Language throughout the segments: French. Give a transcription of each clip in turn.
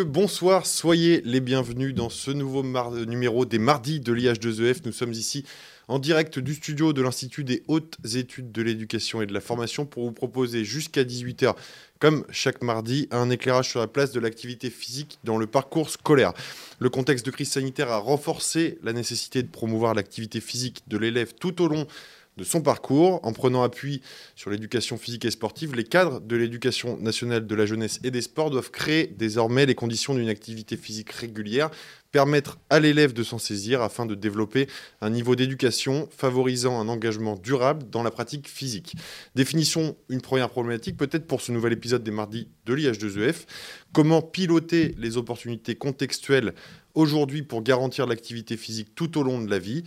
Bonsoir. Soyez les bienvenus dans ce nouveau numéro des mardis de l'IH2EF. Nous sommes ici en direct du studio de l'Institut des hautes études de l'éducation et de la formation pour vous proposer jusqu'à 18h, comme chaque mardi, un éclairage sur la place de l'activité physique dans le parcours scolaire. Le contexte de crise sanitaire a renforcé la nécessité de promouvoir l'activité physique de l'élève tout au long de son parcours. En prenant appui sur l'éducation physique et sportive, les cadres de l'éducation nationale de la jeunesse et des sports doivent créer désormais les conditions d'une activité physique régulière, permettre à l'élève de s'en saisir afin de développer un niveau d'éducation favorisant un engagement durable dans la pratique physique. Définissons une première problématique peut-être pour ce nouvel épisode des mardis de l'IH2EF. Comment piloter les opportunités contextuelles aujourd'hui pour garantir l'activité physique tout au long de la vie.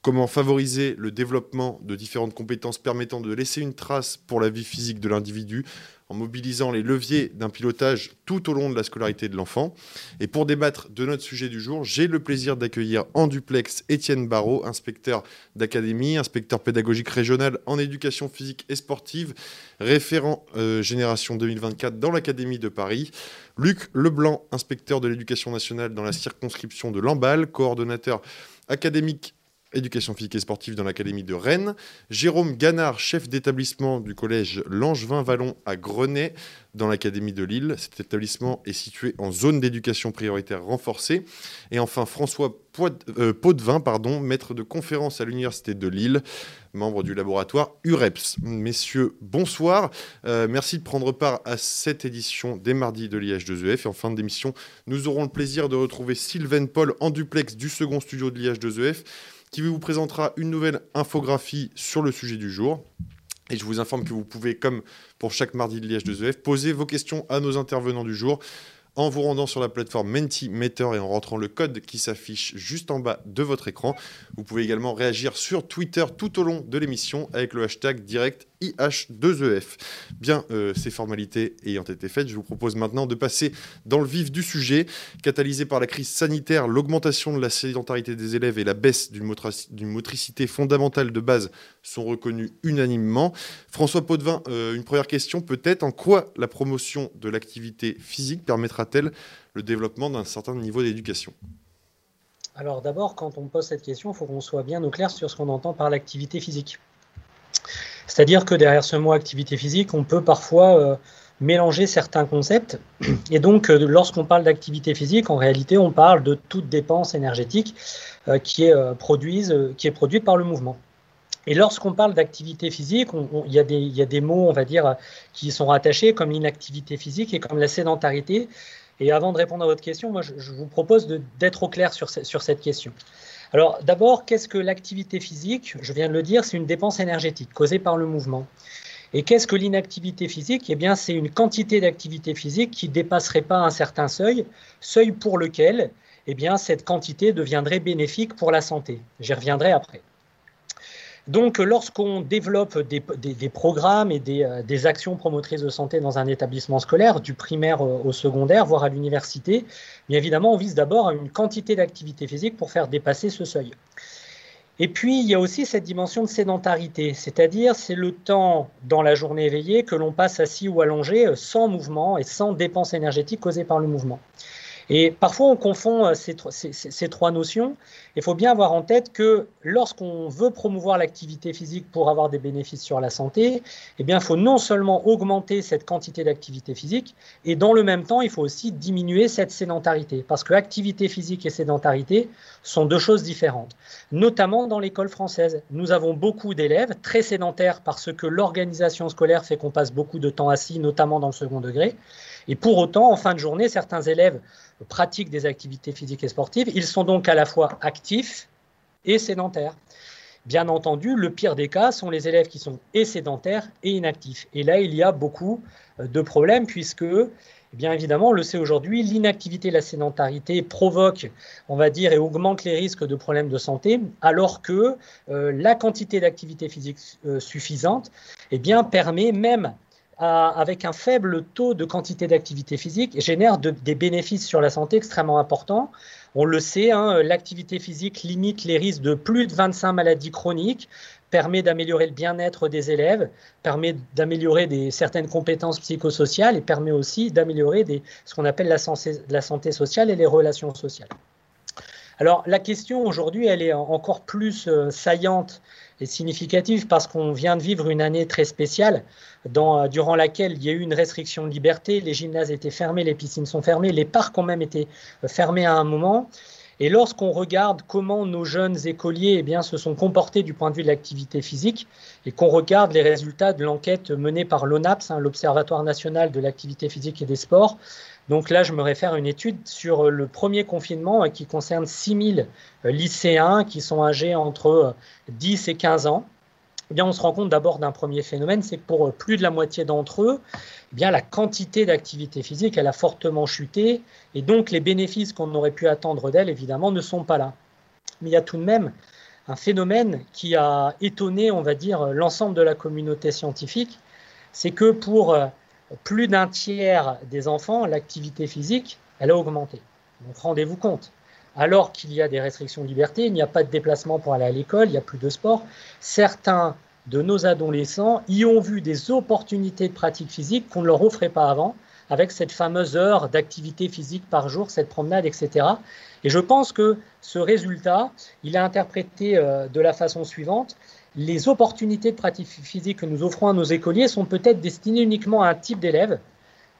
Comment favoriser le développement de différentes compétences permettant de laisser une trace pour la vie physique de l'individu en mobilisant les leviers d'un pilotage tout au long de la scolarité de l'enfant. Et pour débattre de notre sujet du jour, j'ai le plaisir d'accueillir en duplex Étienne Barrault, inspecteur d'académie, inspecteur pédagogique régional en éducation physique et sportive, référent euh, génération 2024 dans l'Académie de Paris. Luc Leblanc, inspecteur de l'éducation nationale dans la circonscription de Lamballe, coordonnateur académique éducation physique et sportive dans l'Académie de Rennes. Jérôme Ganard, chef d'établissement du collège Langevin-Vallon à Grenay, dans l'Académie de Lille. Cet établissement est situé en zone d'éducation prioritaire renforcée. Et enfin, François euh, Potvin, pardon, maître de conférence à l'Université de Lille, membre du laboratoire UREPS. Messieurs, bonsoir. Euh, merci de prendre part à cette édition des mardis de l'IH2EF. Et en fin d'émission, nous aurons le plaisir de retrouver Sylvain Paul en duplex du second studio de l'IH2EF qui vous présentera une nouvelle infographie sur le sujet du jour. Et je vous informe que vous pouvez, comme pour chaque mardi de l'IH2EF, poser vos questions à nos intervenants du jour en vous rendant sur la plateforme Mentimeter et en rentrant le code qui s'affiche juste en bas de votre écran. Vous pouvez également réagir sur Twitter tout au long de l'émission avec le hashtag direct IH2EF. E Bien, euh, ces formalités ayant été faites, je vous propose maintenant de passer dans le vif du sujet. Catalysé par la crise sanitaire, l'augmentation de la sédentarité des élèves et la baisse d'une motricité fondamentale de base sont reconnus unanimement. François Potvin, euh, une première question peut-être. En quoi la promotion de l'activité physique permettra-t-elle le développement d'un certain niveau d'éducation? Alors d'abord, quand on pose cette question, il faut qu'on soit bien au clair sur ce qu'on entend par l'activité physique. C'est-à-dire que derrière ce mot activité physique, on peut parfois euh, mélanger certains concepts. Et donc, euh, lorsqu'on parle d'activité physique, en réalité, on parle de toute dépense énergétique euh, qui, est, produite par le mouvement. Et lorsqu'on parle d'activité physique, il y, a des mots, on va dire, qui sont rattachés comme l'inactivité physique et comme la sédentarité. Et avant de répondre à votre question, moi, je, vous propose d'être au clair sur cette question. Alors d'abord, qu'est-ce que l'activité physique Je viens de le dire, c'est une dépense énergétique causée par le mouvement. Et qu'est-ce que l'inactivité physique? Eh bien, c'est une quantité d'activité physique qui ne dépasserait pas un certain seuil, seuil pour lequel eh bien, cette quantité deviendrait bénéfique pour la santé. J'y reviendrai après. Donc, lorsqu'on développe des, programmes et euh, des, actions promotrices de santé dans un établissement scolaire, du primaire au secondaire, voire à l'université, bien évidemment, on vise d'abord une quantité d'activité physique pour faire dépasser ce seuil. Et puis, il y a aussi cette dimension de sédentarité, c'est-à-dire c'est le temps dans la journée éveillée que l'on passe assis ou allongé euh, sans mouvement et sans dépense énergétique causée par le mouvement. Et parfois, on confond euh, ces, trois notions. Il faut bien avoir en tête que lorsqu'on veut promouvoir l'activité physique pour avoir des bénéfices sur la santé, eh bien, il faut non seulement augmenter cette quantité d'activité physique, et dans le même temps, il faut aussi diminuer cette sédentarité. Parce que activité physique et sédentarité sont deux choses différentes. Notamment dans l'école française. Nous avons beaucoup d'élèves très sédentaires parce que l'organisation scolaire fait qu'on passe beaucoup de temps assis, notamment dans le second degré. Et pour autant, en fin de journée, certains élèves pratiquent des activités physiques et sportives. Ils sont donc à la fois actifs et sédentaires. Bien entendu, le pire des cas sont les élèves qui sont et sédentaires et inactifs. Et là, il y a beaucoup euh, de problèmes puisque, eh bien évidemment, on le sait aujourd'hui, l'inactivité la sédentarité provoquent, on va dire, et augmentent les risques de problèmes de santé, alors que euh, la quantité d'activité physique euh, suffisante eh bien, permet même avec un faible taux de quantité d'activité physique, génère des bénéfices sur la santé extrêmement importants. On le sait, hein, l'activité physique limite les risques de plus de 25 maladies chroniques, permet d'améliorer le bien-être des élèves, permet d'améliorer certaines compétences psychosociales et permet aussi d'améliorer ce qu'on appelle la santé sociale et les relations sociales. Alors la question aujourd'hui, elle est encore plus euh, saillante et significative parce qu'on vient de vivre une année très spéciale dans, euh, durant laquelle il y a eu une restriction de liberté, les gymnases étaient fermés, les piscines sont fermées, les parcs ont même été euh, fermés à un moment. Et lorsqu'on regarde comment nos jeunes écoliers eh bien, se sont comportés du point de vue de l'activité physique et qu'on regarde les résultats de l'enquête menée par l'ONAPS, hein, l'Observatoire national de l'activité physique et des sports, donc là, je me réfère à une étude sur le premier confinement qui concerne 6000 euh, lycéens qui sont âgés entre 10 euh, et 15 ans. Eh bien, on se rend compte d'abord d'un premier phénomène, c'est que pour euh, plus de la moitié d'entre eux, eh bien, la quantité d'activité physique, elle a fortement chuté, et donc les bénéfices qu'on aurait pu attendre d'elle, évidemment, ne sont pas là. Mais il y a tout de même un phénomène qui a étonné, on va dire, l'ensemble de la communauté scientifique, c'est que pour plus d'un tiers des enfants, l'activité physique, elle a augmenté. Donc rendez-vous compte. Alors qu'il y a des restrictions de liberté, il n'y a pas de déplacement pour aller à l'école, il n'y a plus de sport. Certains de nos adolescents y ont vu des opportunités de pratique physique qu'on ne leur offrait pas avant, avec cette fameuse heure d'activité physique par jour, cette promenade, etc. Et je pense que ce résultat, il est interprété euh, de la façon suivante les opportunités de pratique physique que nous offrons à nos écoliers sont peut-être destinées uniquement à un type d'élèves,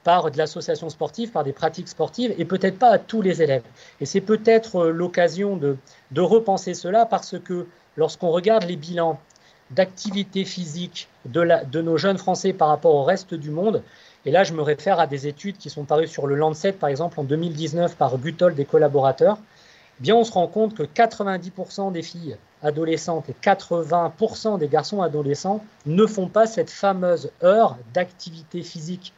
par de l'association sportive, par des pratiques sportives, et peut-être pas à tous les élèves. Et c'est peut-être euh, l'occasion de, repenser cela parce que lorsqu'on regarde les bilans d'activité physique de, nos jeunes Français par rapport au reste du monde, et là je me réfère à des études qui sont parues sur le Lancet, par exemple en 2019 par Butol des collaborateurs, bien on se rend compte que 90% des filles adolescentes et 80% des garçons adolescents ne font pas cette fameuse heure d'activité physique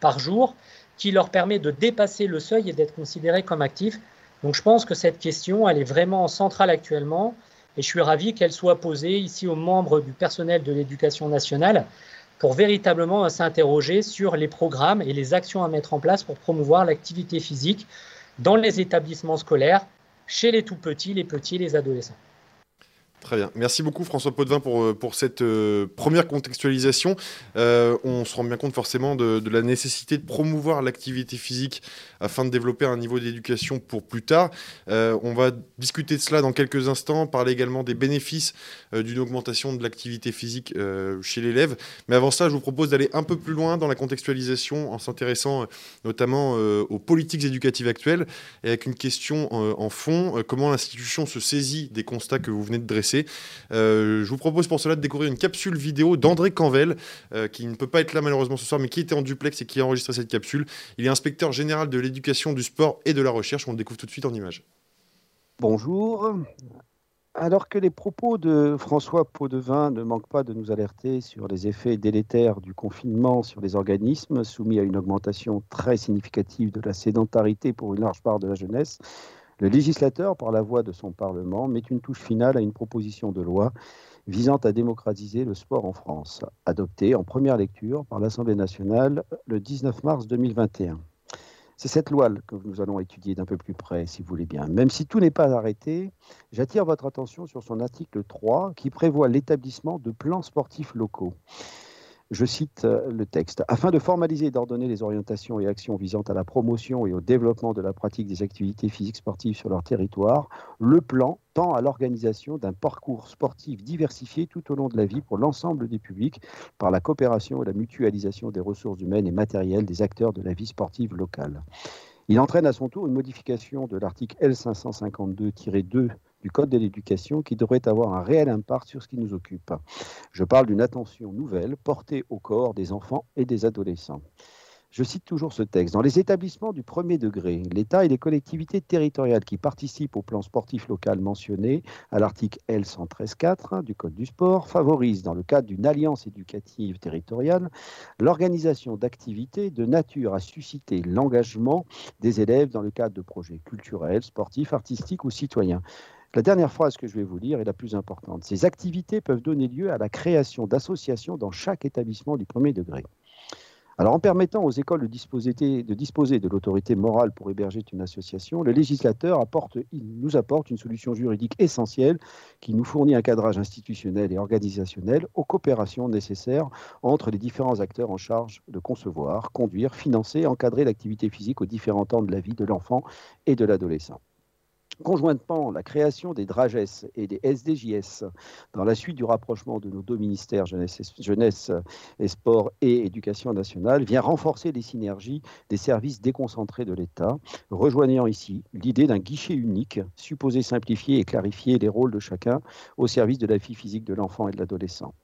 par jour qui leur permet de dépasser le seuil et d'être considérés comme actifs. Donc je pense que cette question, elle est vraiment centrale actuellement et je suis ravi qu'elle soit posée ici aux membres du personnel de l'éducation nationale pour véritablement s'interroger sur les programmes et les actions à mettre en place pour promouvoir l'activité physique dans les établissements scolaires, chez les tout petits, les petits, les adolescents. Très bien. Merci beaucoup François Potvin pour, euh, pour cette euh, première contextualisation. Euh, on se rend bien compte forcément de, la nécessité de promouvoir l'activité physique afin de développer un niveau d'éducation pour plus tard. on va discuter de cela dans quelques instants, parler également des bénéfices d'une augmentation de l'activité physique chez l'élève. Mais avant ça, je vous propose d'aller un peu plus loin dans la contextualisation en s'intéressant notamment aux politiques éducatives actuelles et avec une question en fond, comment l'institution se saisit des constats que vous venez de dresser? Euh, je vous propose pour cela de découvrir une capsule vidéo d'André Canvel, euh, qui ne peut pas être là malheureusement ce soir, mais qui était en duplex et qui a enregistré cette capsule. Il est inspecteur général de l'éducation, du sport et de la recherche. On le découvre tout de suite en images. Bonjour. Alors que les propos de François Potvin ne manquent pas de nous alerter sur les effets délétères du confinement sur les organismes soumis à une augmentation très significative de la sédentarité pour une large part de la jeunesse, le législateur, par la voix de son Parlement, met une touche finale à une proposition de loi visant à démocratiser le sport en France, adoptée en première lecture par l'Assemblée nationale le 19 mars 2021. C'est cette loi que nous allons étudier d'un peu plus près, si vous voulez bien. Même si tout n'est pas arrêté, j'attire votre attention sur son article 3 qui prévoit l'établissement de plans sportifs locaux. Je cite euh, le texte. Afin de formaliser et d'ordonner les orientations et actions visant à la promotion et au développement de la pratique des activités physiques sportives sur leur territoire, le plan tend à l'organisation d'un parcours sportif diversifié tout au long de la vie pour l'ensemble des publics par la coopération et la mutualisation des ressources humaines et matérielles des acteurs de la vie sportive locale. Il entraîne à son tour une modification de l'article L552-2 du Code de l'éducation qui devrait avoir un réel impact sur ce qui nous occupe. Je parle d'une attention nouvelle portée au corps des enfants et des adolescents. Je cite toujours ce texte. Dans les établissements du premier degré, l'État et les collectivités territoriales qui participent au plan sportif local mentionné à l'article L113.4 du Code du sport favorisent, dans le cadre d'une alliance éducative territoriale, l'organisation d'activités de nature à susciter l'engagement des élèves dans le cadre de projets culturels, sportifs, artistiques ou citoyens. La dernière phrase que je vais vous lire est la plus importante. Ces activités peuvent donner lieu à la création d'associations dans chaque établissement du premier degré. Alors, en permettant aux écoles de disposer de, l'autorité morale pour héberger une association, le législateur nous apporte une solution juridique essentielle qui nous fournit un cadrage institutionnel et organisationnel aux coopérations nécessaires entre les différents acteurs en charge de concevoir, conduire, financer et encadrer l'activité physique aux différents temps de la vie de l'enfant et de l'adolescent. Conjointement, la création des DRAGES et des SDJS, dans la suite du rapprochement de nos deux ministères, jeunesse et, sport et éducation nationale, vient renforcer les synergies des services déconcentrés de l'État, rejoignant ici l'idée d'un guichet unique, supposé simplifier et clarifier les rôles de chacun au service de la vie physique de l'enfant et de l'adolescent.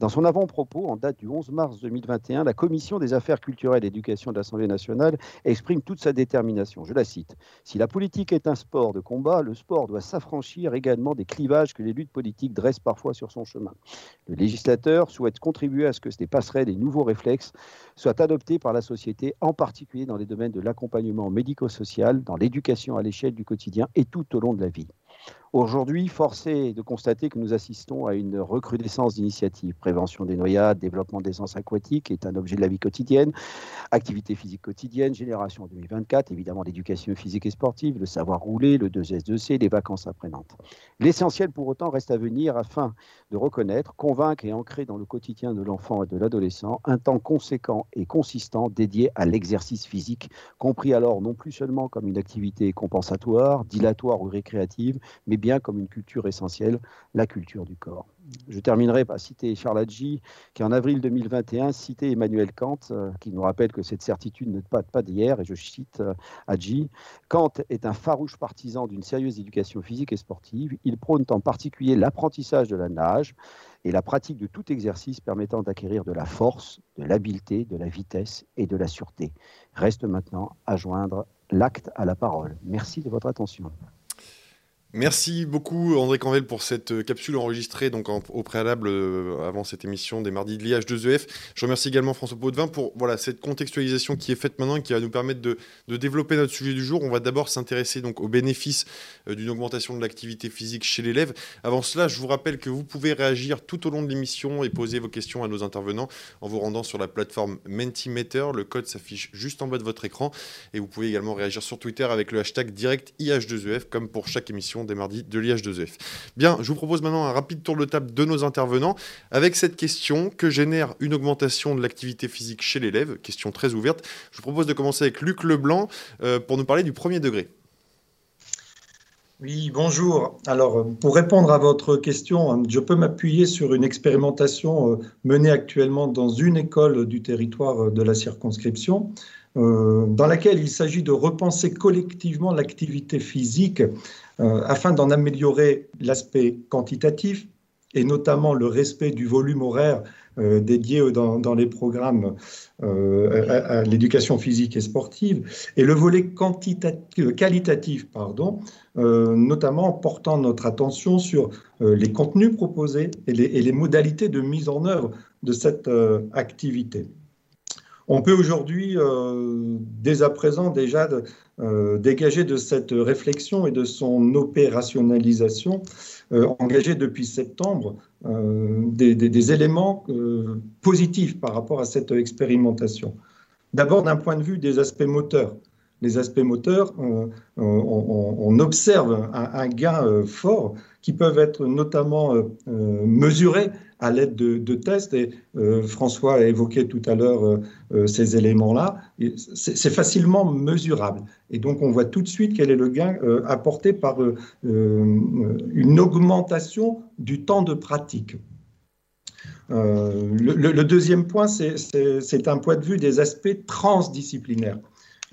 Dans son avant-propos, en date du 11 mars 2021, la Commission des affaires culturelles et d'éducation de l'Assemblée nationale exprime toute sa détermination. Je la cite. Si la politique est un sport de combat, le sport doit s'affranchir également des clivages que les luttes politiques dressent parfois sur son chemin. Le législateur souhaite contribuer à ce que ces passerelles et nouveaux réflexes soient adoptés par la société, en particulier dans les domaines de l'accompagnement médico-social, dans l'éducation à l'échelle du quotidien et tout au long de la vie. Aujourd'hui, force est de constater que nous assistons à une recrudescence d'initiatives. Prévention des noyades, développement des sens aquatiques est un objet de la vie quotidienne, activité physique quotidienne, génération 2024, évidemment l'éducation physique et sportive, le savoir rouler, le 2S2C, les vacances apprenantes. L'essentiel pour autant reste à venir afin de reconnaître, convaincre et ancrer dans le quotidien de l'enfant et de l'adolescent un temps conséquent et consistant dédié à l'exercice physique, compris alors non plus seulement comme une activité compensatoire, dilatoire ou récréative, mais bien comme une culture essentielle, la culture du corps. Je terminerai par citer Charles Hadji, qui en avril 2021 citait Emmanuel Kant, euh, qui nous rappelle que cette certitude ne date pas d'hier, et je cite euh, Hadji, Kant est un farouche partisan d'une sérieuse éducation physique et sportive. Il prône en particulier l'apprentissage de la nage et la pratique de tout exercice permettant d'acquérir de la force, de l'habileté, de la vitesse et de la sûreté. Reste maintenant à joindre l'acte à la parole. Merci de votre attention. Merci beaucoup André Canvel pour cette euh, capsule enregistrée donc au préalable euh, avant cette émission des mardis de l'IH2EF. Je remercie également François Potvin pour voilà, cette contextualisation qui est faite maintenant et qui va nous permettre de, développer notre sujet du jour. On va d'abord s'intéresser donc aux bénéfices euh, d'une augmentation de l'activité physique chez l'élève. Avant cela, je vous rappelle que vous pouvez réagir tout au long de l'émission et poser vos questions à nos intervenants en vous rendant sur la plateforme Mentimeter. Le code s'affiche juste en bas de votre écran et vous pouvez également réagir sur Twitter avec le hashtag direct IH2EF comme pour chaque émission des mardis de l'IH2F. Bien, je vous propose maintenant un rapide tour de table de nos intervenants avec cette question que génère une augmentation de l'activité physique chez l'élève Question très ouverte. Je vous propose de commencer avec Luc Leblanc euh, pour nous parler du premier degré. Oui, bonjour. Alors, pour répondre à votre question, je peux m'appuyer sur une expérimentation euh, menée actuellement dans une école du territoire euh, de la circonscription. Euh, dans laquelle il s'agit de repenser collectivement l'activité physique euh, afin d'en améliorer l'aspect quantitatif et notamment le respect du volume horaire euh, dédié dans, les programmes à, l'éducation physique et sportive, et le volet qualitatif, pardon, notamment en portant notre attention sur les contenus proposés et les, modalités de mise en œuvre de cette activité. On peut aujourd'hui, euh, dès à présent, déjà euh, dégager de cette réflexion et de son opérationnalisation, euh, engagée depuis septembre, des, éléments positifs par rapport à cette expérimentation. D'abord, d'un point de vue des aspects moteurs. Les aspects moteurs, on, observe un, gain fort qui peuvent être notamment mesurés à l'aide de, tests. Et François a évoqué tout à l'heure ces éléments-là. C'est facilement mesurable. Et donc, on voit tout de suite quel est le gain apporté par une augmentation du temps de pratique. le, deuxième point, c'est un point de vue des aspects transdisciplinaires.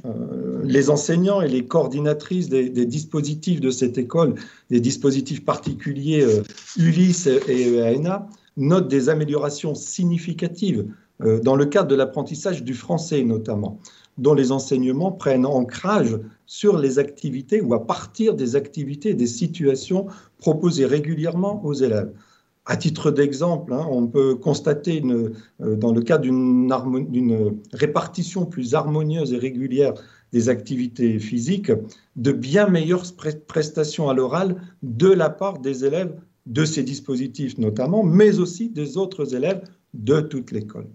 Euh, les enseignants et les coordinatrices des, dispositifs de cette école, des dispositifs particuliers euh, Ulysse et EANA, notent des améliorations significatives euh, dans le cadre de l'apprentissage du français notamment, dont les enseignements prennent ancrage sur les activités ou à partir des activités des situations proposées régulièrement aux élèves. À titre d'exemple, hein, on peut constater euh, dans le cas d'une répartition plus harmonieuse et régulière des activités physiques, de bien meilleures prestations à l'oral de la part des élèves de ces dispositifs notamment, mais aussi des autres élèves de toute l'école.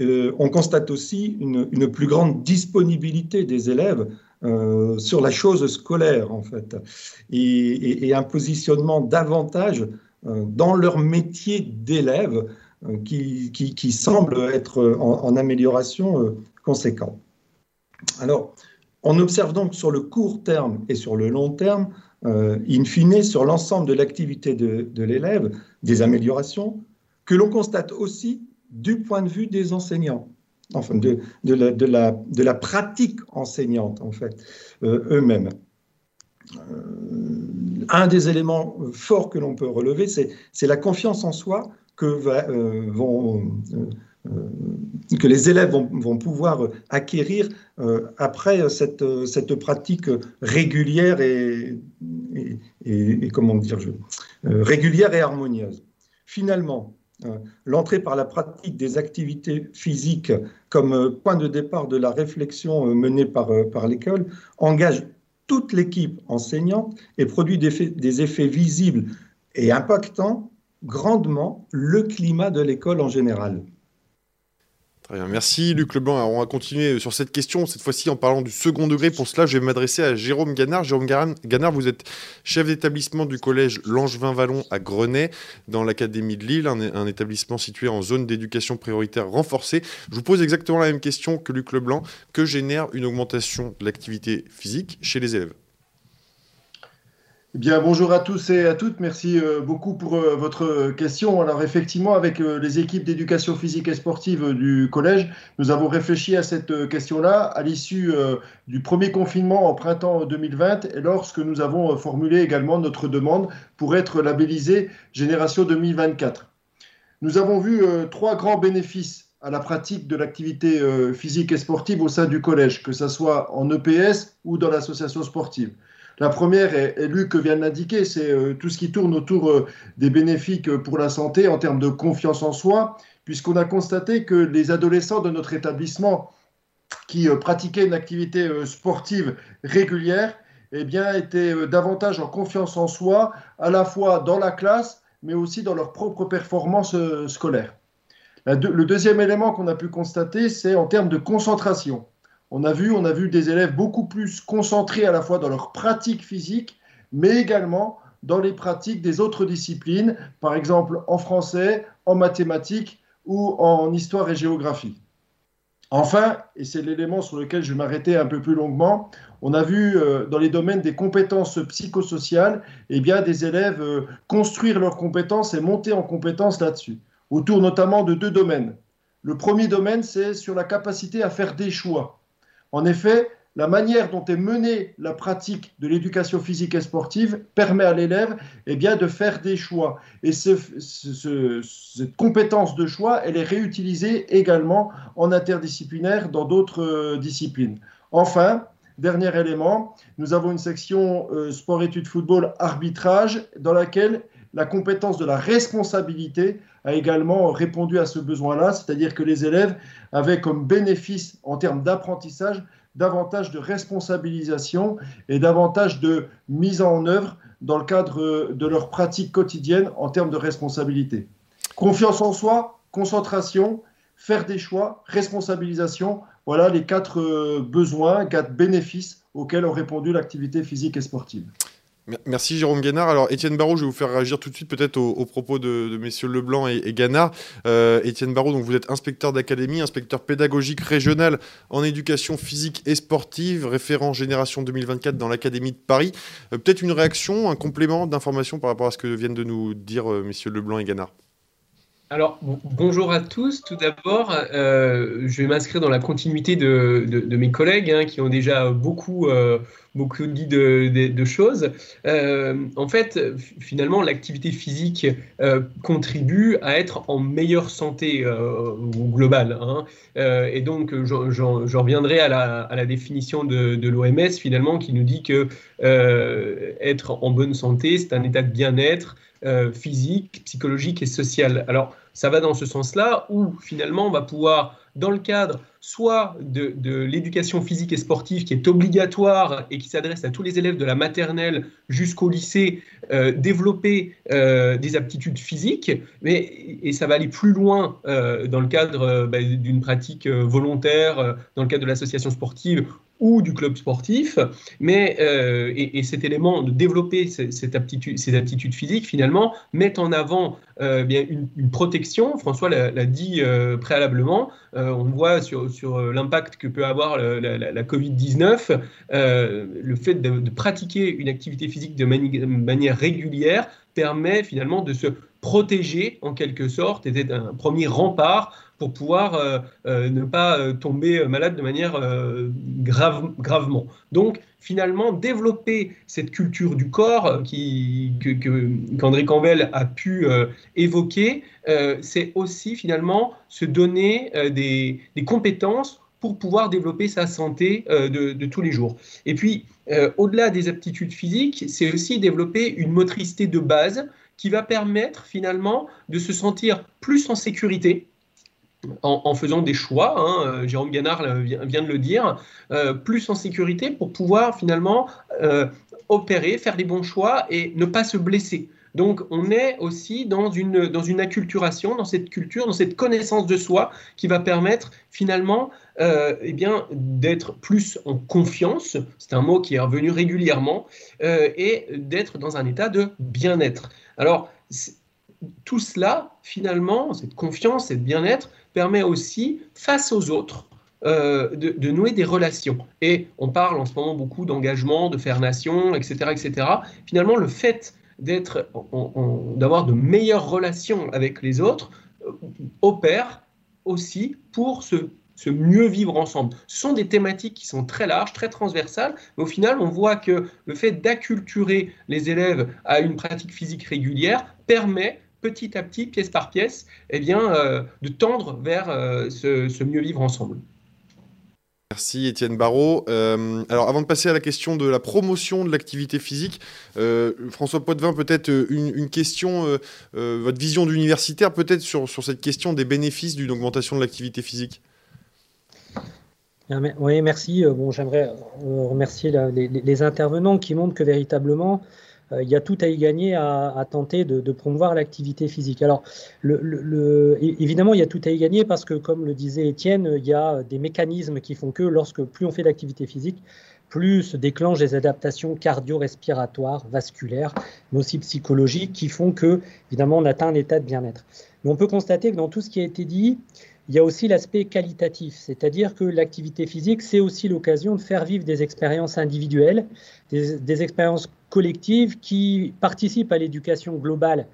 Euh, on constate aussi une, plus grande disponibilité des élèves euh, sur la chose scolaire, en fait, et, un positionnement davantage dans leur métier d'élève euh, qui, qui, semble être en, amélioration euh, conséquente. Alors, on observe donc sur le court terme et sur le long terme, in fine, sur l'ensemble de l'activité de, l'élève, des améliorations que l'on constate aussi du point de vue des enseignants, enfin de, de, la, de la, pratique enseignante, en fait, eux-mêmes un des éléments forts que l'on peut relever, c'est la confiance en soi que, euh, euh, euh, les élèves vont, pouvoir acquérir après cette, pratique régulière et, comment dire, régulière et harmonieuse. Finalement, L'entrée par la pratique des activités physiques comme point de départ de la réflexion menée par l'école engage toute l'équipe enseignante et produit des effets, visibles et impactants grandement le climat de l'école en général. Merci Luc Leblanc. on va continuer sur cette question, cette fois-ci en parlant du second degré. Pour cela, je vais m'adresser à Jérôme Ganard. Jérôme Ganard, vous êtes chef d'établissement du collège Langevin-Vallon à Grenay, dans l'Académie de Lille, un, établissement situé en zone d'éducation prioritaire renforcée. Je vous pose exactement la même question que Luc Leblanc. Que génère une augmentation de l'activité physique chez les élèves? Eh bien, bonjour à tous et à toutes. Merci euh, beaucoup pour euh, votre question. Alors, effectivement, avec euh, les équipes d'éducation physique et sportive du collège, nous avons réfléchi à cette question-là à l'issue du premier confinement en printemps 2020 et lorsque nous avons formulé également notre demande pour être labellisé Génération 2024. Nous avons vu trois grands bénéfices à la pratique de l'activité physique et sportive au sein du collège, que ce soit en EPS ou dans l'association sportive. La première est, Luc vient de l'indiquer, c'est euh, tout ce qui tourne autour euh, des bénéfices pour la santé en termes de confiance en soi, puisqu'on a constaté que les adolescents de notre établissement qui euh, pratiquaient une activité sportive régulière, eh étaient davantage en confiance en soi, à la fois dans la classe, mais aussi dans leurs propres performances scolaires. le deuxième élément qu'on a pu constater, c'est en termes de concentration on a vu, des élèves beaucoup plus concentrés à la fois dans leur pratique physique, mais également dans les pratiques des autres disciplines, par exemple en français, en mathématiques ou en histoire et géographie. Enfin, et c'est l'élément sur lequel je vais m'arrêter un peu plus longuement, on a vu euh, dans les domaines des compétences psychosociales, eh bien, des élèves euh, construire leurs compétences et monter en compétences là-dessus, autour notamment de deux domaines. Le premier domaine, c'est sur la capacité à faire des choix. En effet, la manière dont est menée la pratique de l'éducation physique et sportive permet à l'élève eh bien, de faire des choix. Et cette compétence de choix, elle est réutilisée également en interdisciplinaire dans d'autres euh, disciplines. Enfin, dernier élément, nous avons une section euh, sport-études football arbitrage dans laquelle la compétence de la responsabilité a également répondu à ce besoin-là, c'est-à-dire que les élèves avaient comme bénéfice en termes d'apprentissage davantage de responsabilisation et davantage de mise en œuvre dans le cadre de leur pratique quotidienne en termes de responsabilité. Confiance en soi, concentration, faire des choix, responsabilisation, voilà les quatre besoins, quatre bénéfices auxquels ont répondu l'activité physique et sportive. Merci Jérôme Guénard. Alors Étienne Barraud, je vais vous faire réagir tout de suite peut-être aux, propos de, messieurs Leblanc et, et. Euh, Étienne Barraud, vous êtes inspecteur d'académie, inspecteur pédagogique régional en éducation physique et sportive, référent génération 2024 dans l'Académie de Paris. Euh, peut-être une réaction, un complément d'information par rapport à ce que viennent de nous dire euh, Leblanc et Ganard. Alors, bonjour à tous. Tout d'abord, euh, je vais m'inscrire dans la continuité de, mes collègues hein, qui ont déjà beaucoup, euh, dit de, choses. Euh, en fait, finalement, l'activité physique contribue à être en meilleure santé globale. Hein. et donc, je reviendrai à la, à la définition de, l'OMS, finalement, qui nous dit que être en bonne santé, c'est un état de bien-être. Euh, physique, psychologique et social. Alors, ça va dans ce sens-là où finalement on va pouvoir, dans le cadre soit de, l'éducation physique et sportive qui est obligatoire et qui s'adresse à tous les élèves de la maternelle jusqu'au lycée, euh, développer euh, des aptitudes physiques, mais, et ça va aller plus loin dans le cadre bah, d'une pratique volontaire, dans le cadre de l'association sportive ou du club sportif, mais euh, et, cet élément de développer cette, aptitude, ces aptitudes physiques finalement met en avant euh, bien une, protection. François l'a dit euh, préalablement. on voit sur, sur l'impact que peut avoir la, Covid-19, le fait de, pratiquer une activité physique de manière régulière permet finalement de se protéger en quelque sorte et d'être un premier rempart pour pouvoir euh, euh, ne pas euh, tomber malade de manière grave, gravement. Donc finalement, développer cette culture du corps qu'André Campbell a pu évoquer, c'est aussi finalement se donner des, compétences pour pouvoir développer sa santé de, tous les jours. Et puis, au-delà des aptitudes physiques, c'est aussi développer une motricité de base qui va permettre finalement de se sentir plus en sécurité, en, faisant des choix, hein, euh, Jérôme Ganard vient, de le dire, euh, plus en sécurité pour pouvoir finalement euh, opérer, faire les bons choix et ne pas se blesser. Donc on est aussi dans une, dans une acculturation, dans cette culture, dans cette connaissance de soi qui va permettre finalement eh bien, d'être plus en confiance, c'est un mot qui est revenu régulièrement, et d'être dans un état de bien-être. Alors tout cela, finalement, cette confiance, cette bien-être, permet aussi, face aux autres, euh, de, nouer des relations. Et on parle en ce moment beaucoup d'engagement, de faire nation, etc., etc. Finalement, le fait d'être, d'avoir de meilleures relations avec les autres euh, opère aussi pour se, se, mieux vivre ensemble. Ce sont des thématiques qui sont très larges, très transversales, mais au final, on voit que le fait d'acculturer les élèves à une pratique physique régulière permet petit à petit, pièce par pièce, eh bien, euh, de tendre vers euh, ce, mieux vivre ensemble. Merci Étienne Barrault. Euh, alors avant de passer à la question de la promotion de l'activité physique, François Potvin, peut-être une, question, votre vision d'universitaire peut-être sur, sur cette question des bénéfices d'une augmentation de l'activité physique? Oui, merci. Bon, J'aimerais remercier les, intervenants qui montrent que véritablement, euh, il y a tout à y gagner à, tenter de, promouvoir l'activité physique. Alors, évidemment, il y a tout à y gagner parce que, comme le disait Étienne, il y a des mécanismes qui font que lorsque plus on fait d'activité physique, plus se déclenchent des adaptations cardio-respiratoires, vasculaires, mais aussi psychologiques, qui font que, évidemment, on atteint un état de bien-être. Mais on peut constater que dans tout ce qui a été dit, il y a aussi l'aspect qualitatif, c'est-à-dire que l'activité physique, c'est aussi l'occasion de faire vivre des expériences individuelles, des, expériences collectives qui participent à l'éducation globale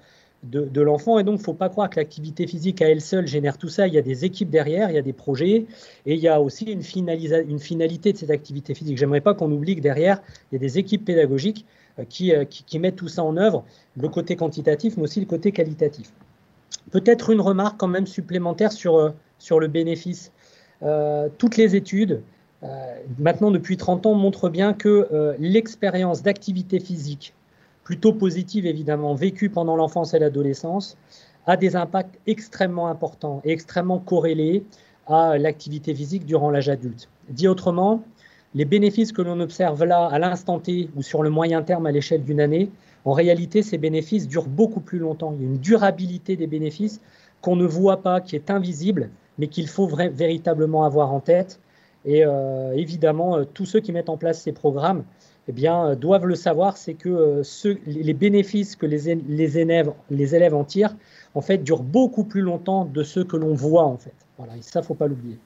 de, l'enfant. Et donc, il ne faut pas croire que l'activité physique à elle seule génère tout ça. Il y a des équipes derrière, il y a des projets, et il y a aussi une, finalité de cette activité physique. J'aimerais pas qu'on oublie que derrière, il y a des équipes pédagogiques euh, euh, qui, mettent tout ça en œuvre, le côté quantitatif, mais aussi le côté qualitatif. Peut-être une remarque quand même supplémentaire sur, euh, le bénéfice. Toutes les études, maintenant depuis 30 ans, montrent bien que euh, l'expérience d'activité physique, plutôt positive évidemment, vécue pendant l'enfance et l'adolescence, a des impacts extrêmement importants et extrêmement corrélés à l'activité physique durant l'âge adulte. Dit autrement, les bénéfices que l'on observe là, à l'instant T ou sur le moyen terme à l'échelle d'une année, en réalité, ces bénéfices durent beaucoup plus longtemps. Il y a une durabilité des bénéfices qu'on ne voit pas, qui est invisible, mais qu'il faut véritablement avoir en tête. Et euh, évidemment, euh, tous ceux qui mettent en place ces programmes eh bien, doivent le savoir, c'est que les bénéfices que les, les, élèves, les élèves en tirent, en fait, durent beaucoup plus longtemps de ceux que l'on voit, en fait. Voilà, et ça, faut pas l'oublier.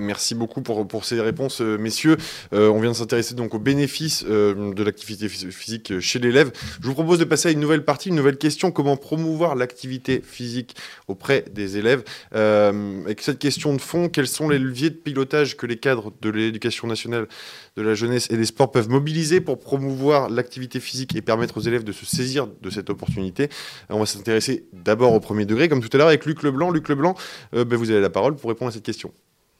Merci beaucoup pour, pour ces réponses, euh, messieurs. Euh, on vient de s'intéresser donc aux bénéfices euh, de l'activité physique chez l'élève. Je vous propose de passer à une nouvelle partie, une nouvelle question comment promouvoir l'activité physique auprès des élèves Avec cette question de fond, quels sont les leviers de pilotage que les cadres de l'éducation nationale de la jeunesse et des sports peuvent mobiliser pour promouvoir l'activité physique et permettre aux élèves de se saisir de cette opportunité? On va s'intéresser d'abord au premier degré, comme tout à l'heure avec Luc Leblanc. Luc Leblanc, ben, vous avez la parole pour répondre à cette question.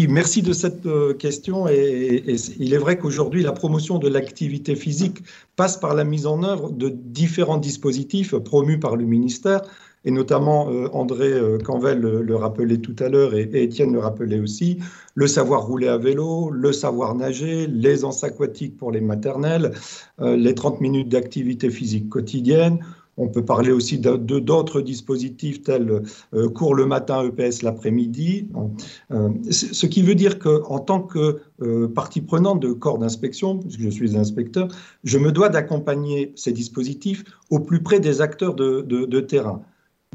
Merci de cette euh, question. Et, il est vrai qu'aujourd'hui, la promotion de l'activité physique passe par la mise en œuvre de différents dispositifs promus par le ministère, et notamment euh, André euh, Canvel le, rappelait tout à l'heure et, Étienne le rappelait aussi, le savoir rouler à vélo, le savoir nager, les ans aquatiques pour les maternelles, les 30 minutes d'activité physique quotidienne, on peut parler aussi d'autres dispositifs tels euh, cours le matin, EPS l'après-midi. Euh, ce qui veut dire qu'en tant que euh, partie prenante de corps d'inspection, puisque je suis inspecteur, je me dois d'accompagner ces dispositifs au plus près des acteurs de, terrain.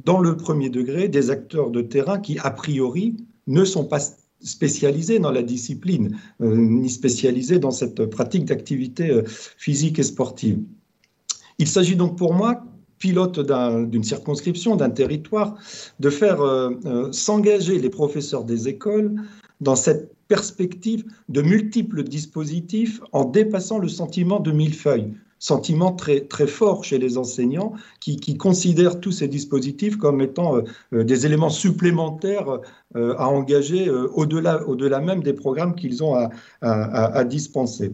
Dans le premier degré, des acteurs de terrain qui, a priori, ne sont pas spécialisés dans la discipline, ni spécialisés dans cette pratique d'activité physique et sportive. Il s'agit donc pour moi pilote d'une circonscription, d'un territoire, de faire euh, euh, s'engager les professeurs des écoles dans cette perspective de multiples dispositifs en dépassant le sentiment de millefeuille, sentiment très, fort chez les enseignants qui, considèrent tous ces dispositifs comme étant euh, des éléments supplémentaires à engager au-delà au -delà même des programmes qu'ils ont à dispenser.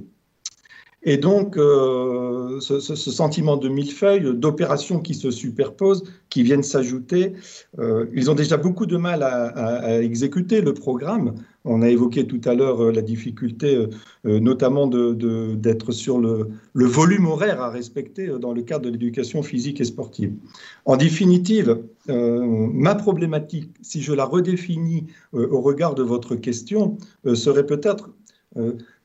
Et donc, euh, ce, sentiment de millefeuille, d'opérations qui se superposent, qui viennent s'ajouter, euh, ils ont déjà beaucoup de mal à, exécuter le programme. On a évoqué tout à l'heure euh, la difficulté, notamment d'être sur le, volume horaire à respecter dans le cadre de l'éducation physique et sportive. En définitive, ma problématique, si je la redéfinis au regard de votre question, serait peut-être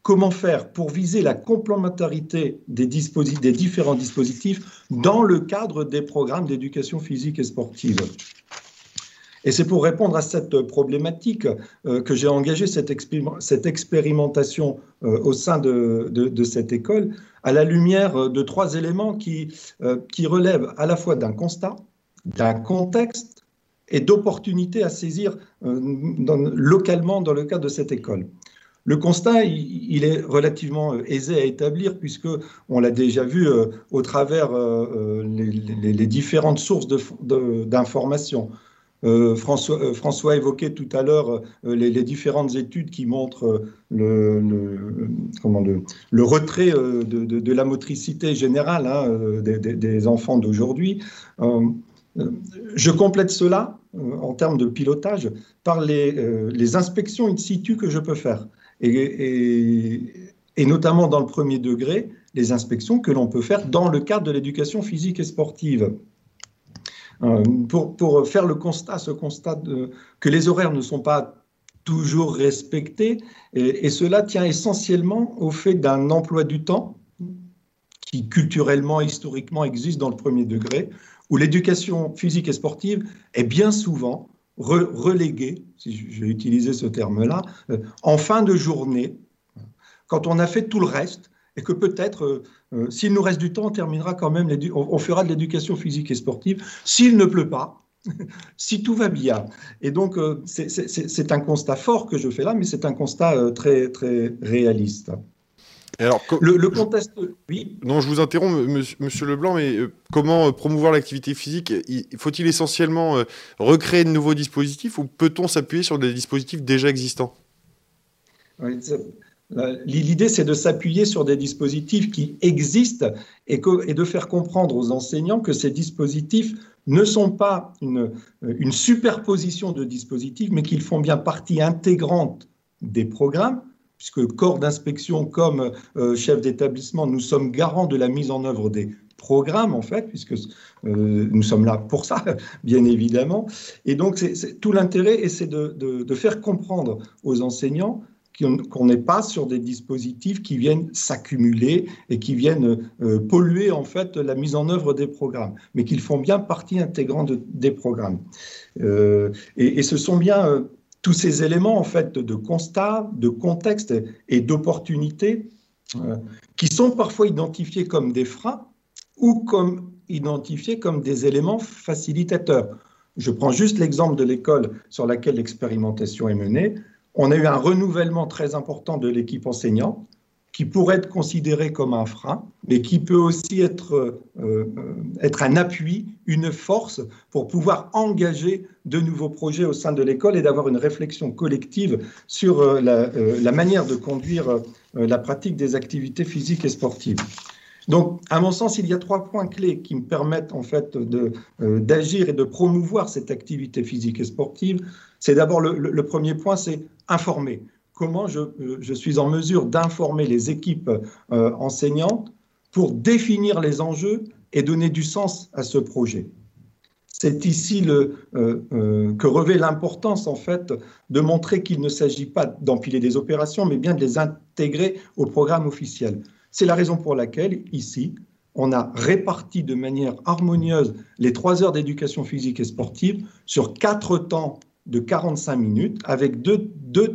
comment faire pour viser la complémentarité des, différents dispositifs dans le cadre des programmes d'éducation physique et sportive. Et c'est pour répondre à cette problématique euh, que j'ai engagé cette, expérimentation euh, au sein de, cette école, à la lumière de trois éléments euh, qui relèvent à la fois d'un constat, d'un contexte et d'opportunités à saisir localement dans le cadre de cette école. Le constat, il, est relativement euh, aisé à établir puisque on l'a déjà vu euh, au travers euh, les, différentes sources d'informations. François, François, évoquait tout à l'heure les, différentes études qui montrent le, comment le, retrait de, la motricité générale hein, des, enfants d'aujourd'hui. je complète cela en termes de pilotage par les, les inspections in situ que je peux faire et, notamment dans le premier degré, les inspections que l'on peut faire dans le cadre de l'éducation physique et sportive. Euh, pour, faire le constat, ce constat que les horaires ne sont pas toujours respectés, et, cela tient essentiellement au fait d'un emploi du temps qui culturellement, historiquement existe dans le premier degré, où l'éducation physique et sportive est bien souvent relégué, si je vais utiliser ce terme-là, euh, en fin de journée, quand on a fait tout le reste, et que peut-être, euh, euh, s'il nous reste du temps, on terminera quand même, on, fera de l'éducation physique et sportive, s'il ne pleut pas, si tout va bien. Et donc, c'est un constat fort que je fais là, mais c'est un constat très, très réaliste alors, le, contexte, oui. Non, je vous interromps, monsieur, Leblanc, mais euh, comment euh, promouvoir l'activité physique Faut-il essentiellement euh, recréer de nouveaux dispositifs ou peut-on s'appuyer sur des dispositifs déjà existants? L'idée, c'est de s'appuyer sur des dispositifs qui existent et, de faire comprendre aux enseignants que ces dispositifs ne sont pas une, une superposition de dispositifs, mais qu'ils font bien partie intégrante des programmes puisque corps d'inspection comme euh, chef d'établissement, nous sommes garants de la mise en œuvre des programmes, en fait, puisque euh, nous sommes là pour ça, bien évidemment. Et donc, c'est tout l'intérêt, et c'est de, faire comprendre aux enseignants qu'on n'est pas sur des dispositifs qui viennent s'accumuler et qui viennent euh, polluer en fait la mise en œuvre des programmes, mais qu'ils font bien partie intégrante des programmes. Et, ce sont bien tous ces éléments en fait de constat, de contexte et d'opportunité qui sont parfois identifiés comme des freins ou comme identifiés comme des éléments facilitateurs. Je prends juste l'exemple de l'école sur laquelle l'expérimentation est menée. On a eu un renouvellement très important de l'équipe enseignante qui pourrait être considéré comme un frein, mais qui peut aussi être, euh, euh, être un appui, une force pour pouvoir engager de nouveaux projets au sein de l'école et d'avoir une réflexion collective sur euh, la, manière de conduire la pratique des activités physiques et sportives. Donc, à mon sens, il y a trois points clés qui me permettent en fait d'agir et de promouvoir cette activité physique et sportive. C'est d'abord le, premier point, c'est informer. Comment je, suis en mesure d'informer les équipes euh, enseignantes pour définir les enjeux et donner du sens à ce projet. C'est ici euh, euh, que revêt l'importance en fait de montrer qu'il ne s'agit pas d'empiler des opérations, mais bien de les intégrer au programme officiel. C'est la raison pour laquelle ici on a réparti de manière harmonieuse les trois heures d'éducation physique et sportive sur quatre temps de 45 minutes, avec deux,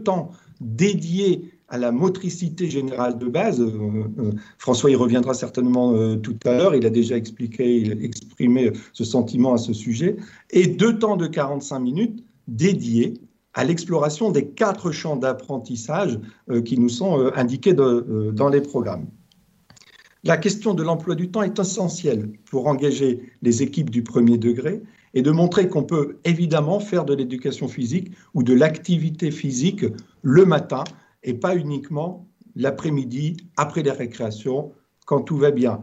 temps dédiés à la motricité générale de base. Euh, euh, François y reviendra certainement euh, tout à l'heure, il a déjà expliqué, exprimé ce sentiment à ce sujet, et deux temps de 45 minutes dédiés à l'exploration des quatre champs d'apprentissage qui nous sont indiqués dans les programmes. La question de l'emploi du temps est essentielle pour engager les équipes du premier degré et de montrer qu'on peut évidemment faire de l'éducation physique ou de l'activité physique le matin et pas uniquement l'après-midi, après les récréations, quand tout va bien.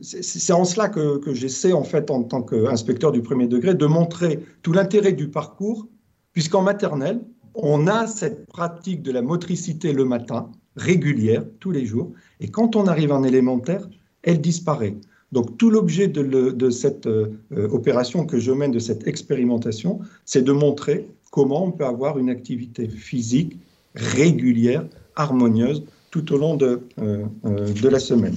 C'est en cela que, j'essaie, en fait, en tant qu'inspecteur du premier degré, de montrer tout l'intérêt du parcours, puisqu'en maternelle, on a cette pratique de la motricité le matin, régulière, tous les jours, et quand on arrive en élémentaire, elle disparaît. Donc tout l'objet de, cette euh, opération que je mène, de cette expérimentation, c'est de montrer comment on peut avoir une activité physique régulière, harmonieuse, tout au long de, euh, euh, de la semaine.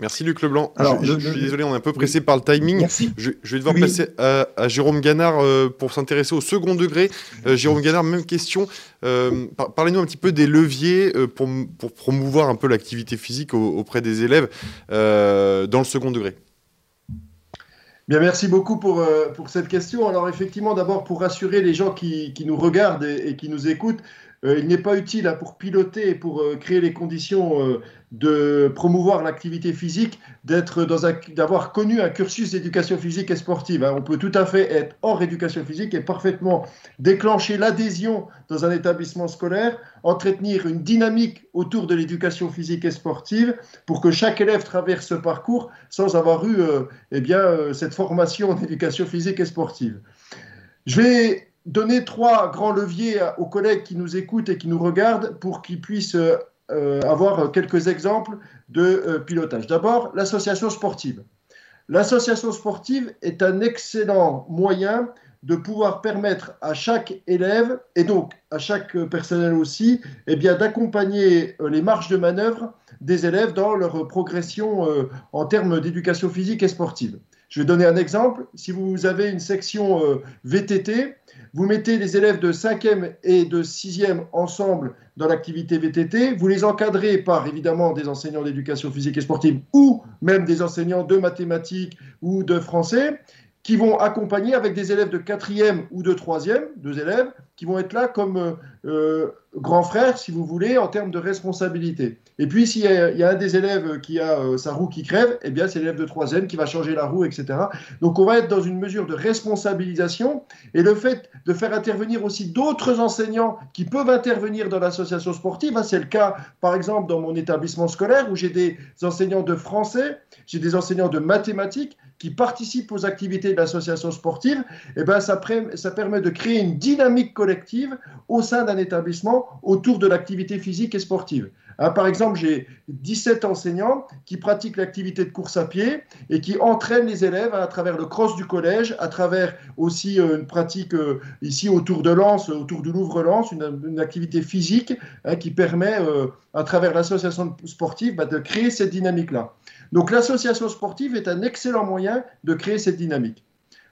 Merci Luc Leblanc. Alors, je, suis désolé, on est un peu pressé par le timing. Je, vais devoir passer à, Jérôme Ganard euh, pour s'intéresser au second degré. Euh, Jérôme Ganard, même question. Euh, parlez-nous un petit peu des leviers pour, pour, promouvoir un peu l'activité physique auprès des élèves dans le second degré. Merci beaucoup pour, pour cette question. Alors effectivement, d'abord pour rassurer les gens qui, nous regardent et, qui nous écoutent, il n'est pas utile hein, pour piloter et pour créer les conditions de promouvoir l'activité physique, d'être dans d'avoir connu un cursus d'éducation physique et sportive. Hein. On peut tout à fait être hors éducation physique et parfaitement déclencher l'adhésion dans un établissement scolaire, entretenir une dynamique autour de l'éducation physique et sportive pour que chaque élève traverse ce parcours sans avoir eu euh, eh bien, euh, cette formation d'éducation physique et sportive. Je vais donner trois grands leviers aux collègues qui nous écoutent et qui nous regardent pour qu'ils puissent euh, avoir quelques exemples de euh, pilotage. D'abord, l'association sportive. L'association sportive est un excellent moyen de pouvoir permettre à chaque élève et donc à chaque personnel aussi eh bien d'accompagner euh, les marges de manœuvre des élèves dans leur progression en termes d'éducation physique et sportive. Je vais donner un exemple. Si vous avez une section VTT, vous mettez les élèves de 5e et de 6e ensemble dans l'activité VTT, vous les encadrez par évidemment des enseignants d'éducation physique et sportive ou même des enseignants de mathématiques ou de français qui vont accompagner avec des élèves de 4e ou de 3e, deux élèves, qui vont être là comme euh, euh, grand frère, si vous voulez, en termes de responsabilité. Et puis, s'il y, a un des élèves qui a euh, sa roue qui crève, eh bien, c'est l'élève de troisième qui va changer la roue, etc. Donc, on va être dans une mesure de responsabilisation. Et le fait de faire intervenir aussi d'autres enseignants qui peuvent intervenir dans l'association sportive, hein, c'est le cas, par exemple, dans mon établissement scolaire où j'ai des enseignants de français, j'ai des enseignants de mathématiques qui participent aux activités de l'association sportive, eh ben, ça, permet de créer une dynamique collective au sein d'un établissement autour de l'activité physique et sportive. Hein, par exemple, j'ai 17 enseignants qui pratiquent l'activité de course à pied et qui entraînent les élèves à travers le cross du collège, à travers aussi euh, une pratique euh, ici autour de Lens, autour du Louvre-Lens, une, activité physique hein, qui permet, euh, à travers l'association sportive, bah, de créer cette dynamique-là. Donc l'association sportive est un excellent moyen de créer cette dynamique.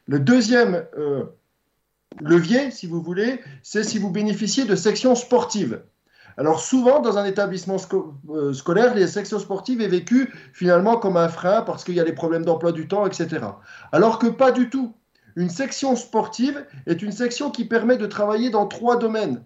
Le deuxième levier, si vous voulez, c'est si vous bénéficiez de sections sportives. Alors souvent, dans un établissement euh, scolaire, les sections sportives est vécue finalement comme un frein parce qu'il y a les problèmes d'emploi du temps, etc. Alors que pas du tout. Une section sportive est une section qui permet de travailler dans trois domaines.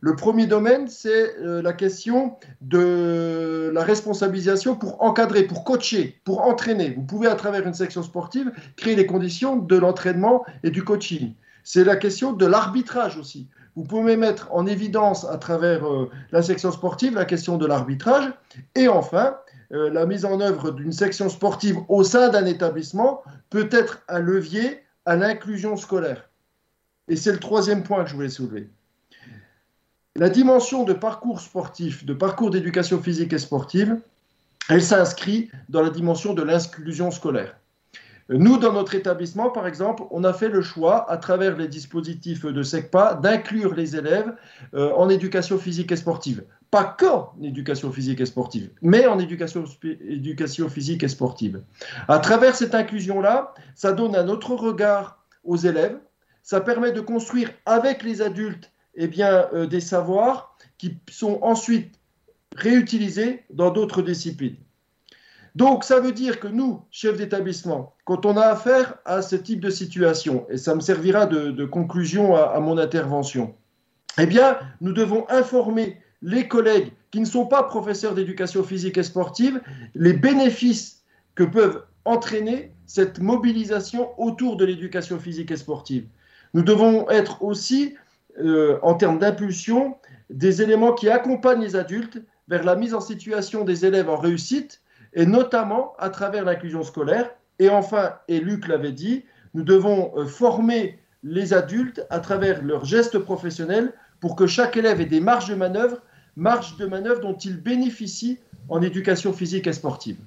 Le premier domaine, c'est euh, la question de la responsabilisation pour encadrer, pour coacher, pour entraîner. Vous pouvez, à travers une section sportive, créer les conditions de l'entraînement et du coaching. C'est la question de l'arbitrage aussi. Vous pouvez mettre en évidence à travers euh, la section sportive la question de l'arbitrage et enfin euh, la mise en œuvre d'une section sportive au sein d'un établissement peut être un levier à l'inclusion scolaire. Et c'est le troisième point que je voulais soulever. La dimension de parcours sportif, de parcours d'éducation physique et sportive, elle s'inscrit dans la dimension de l'inclusion scolaire. Nous, dans notre établissement, par exemple, on a fait le choix, à travers les dispositifs de SECPA, d'inclure les élèves euh, en éducation physique et sportive. Pas qu'en éducation physique et sportive, mais en éducation, éducation physique et sportive. À travers cette inclusion-là, ça donne un autre regard aux élèves, ça permet de construire avec les adultes eh bien, euh, des savoirs qui sont ensuite réutilisés dans d'autres disciplines. Donc, ça veut dire que nous, chefs d'établissement, quand on a affaire à ce type de situation, et ça me servira de, conclusion à, mon intervention, eh bien, nous devons informer les collègues qui ne sont pas professeurs d'éducation physique et sportive les bénéfices que peuvent entraîner cette mobilisation autour de l'éducation physique et sportive. Nous devons être aussi, euh, en termes d'impulsion, des éléments qui accompagnent les adultes vers la mise en situation des élèves en réussite et notamment à travers l'inclusion scolaire. Et enfin, et Luc l'avait dit, nous devons euh, former les adultes à travers leurs gestes professionnels pour que chaque élève ait des marges de manœuvre, marges de manœuvre dont il bénéficie en éducation physique et sportive.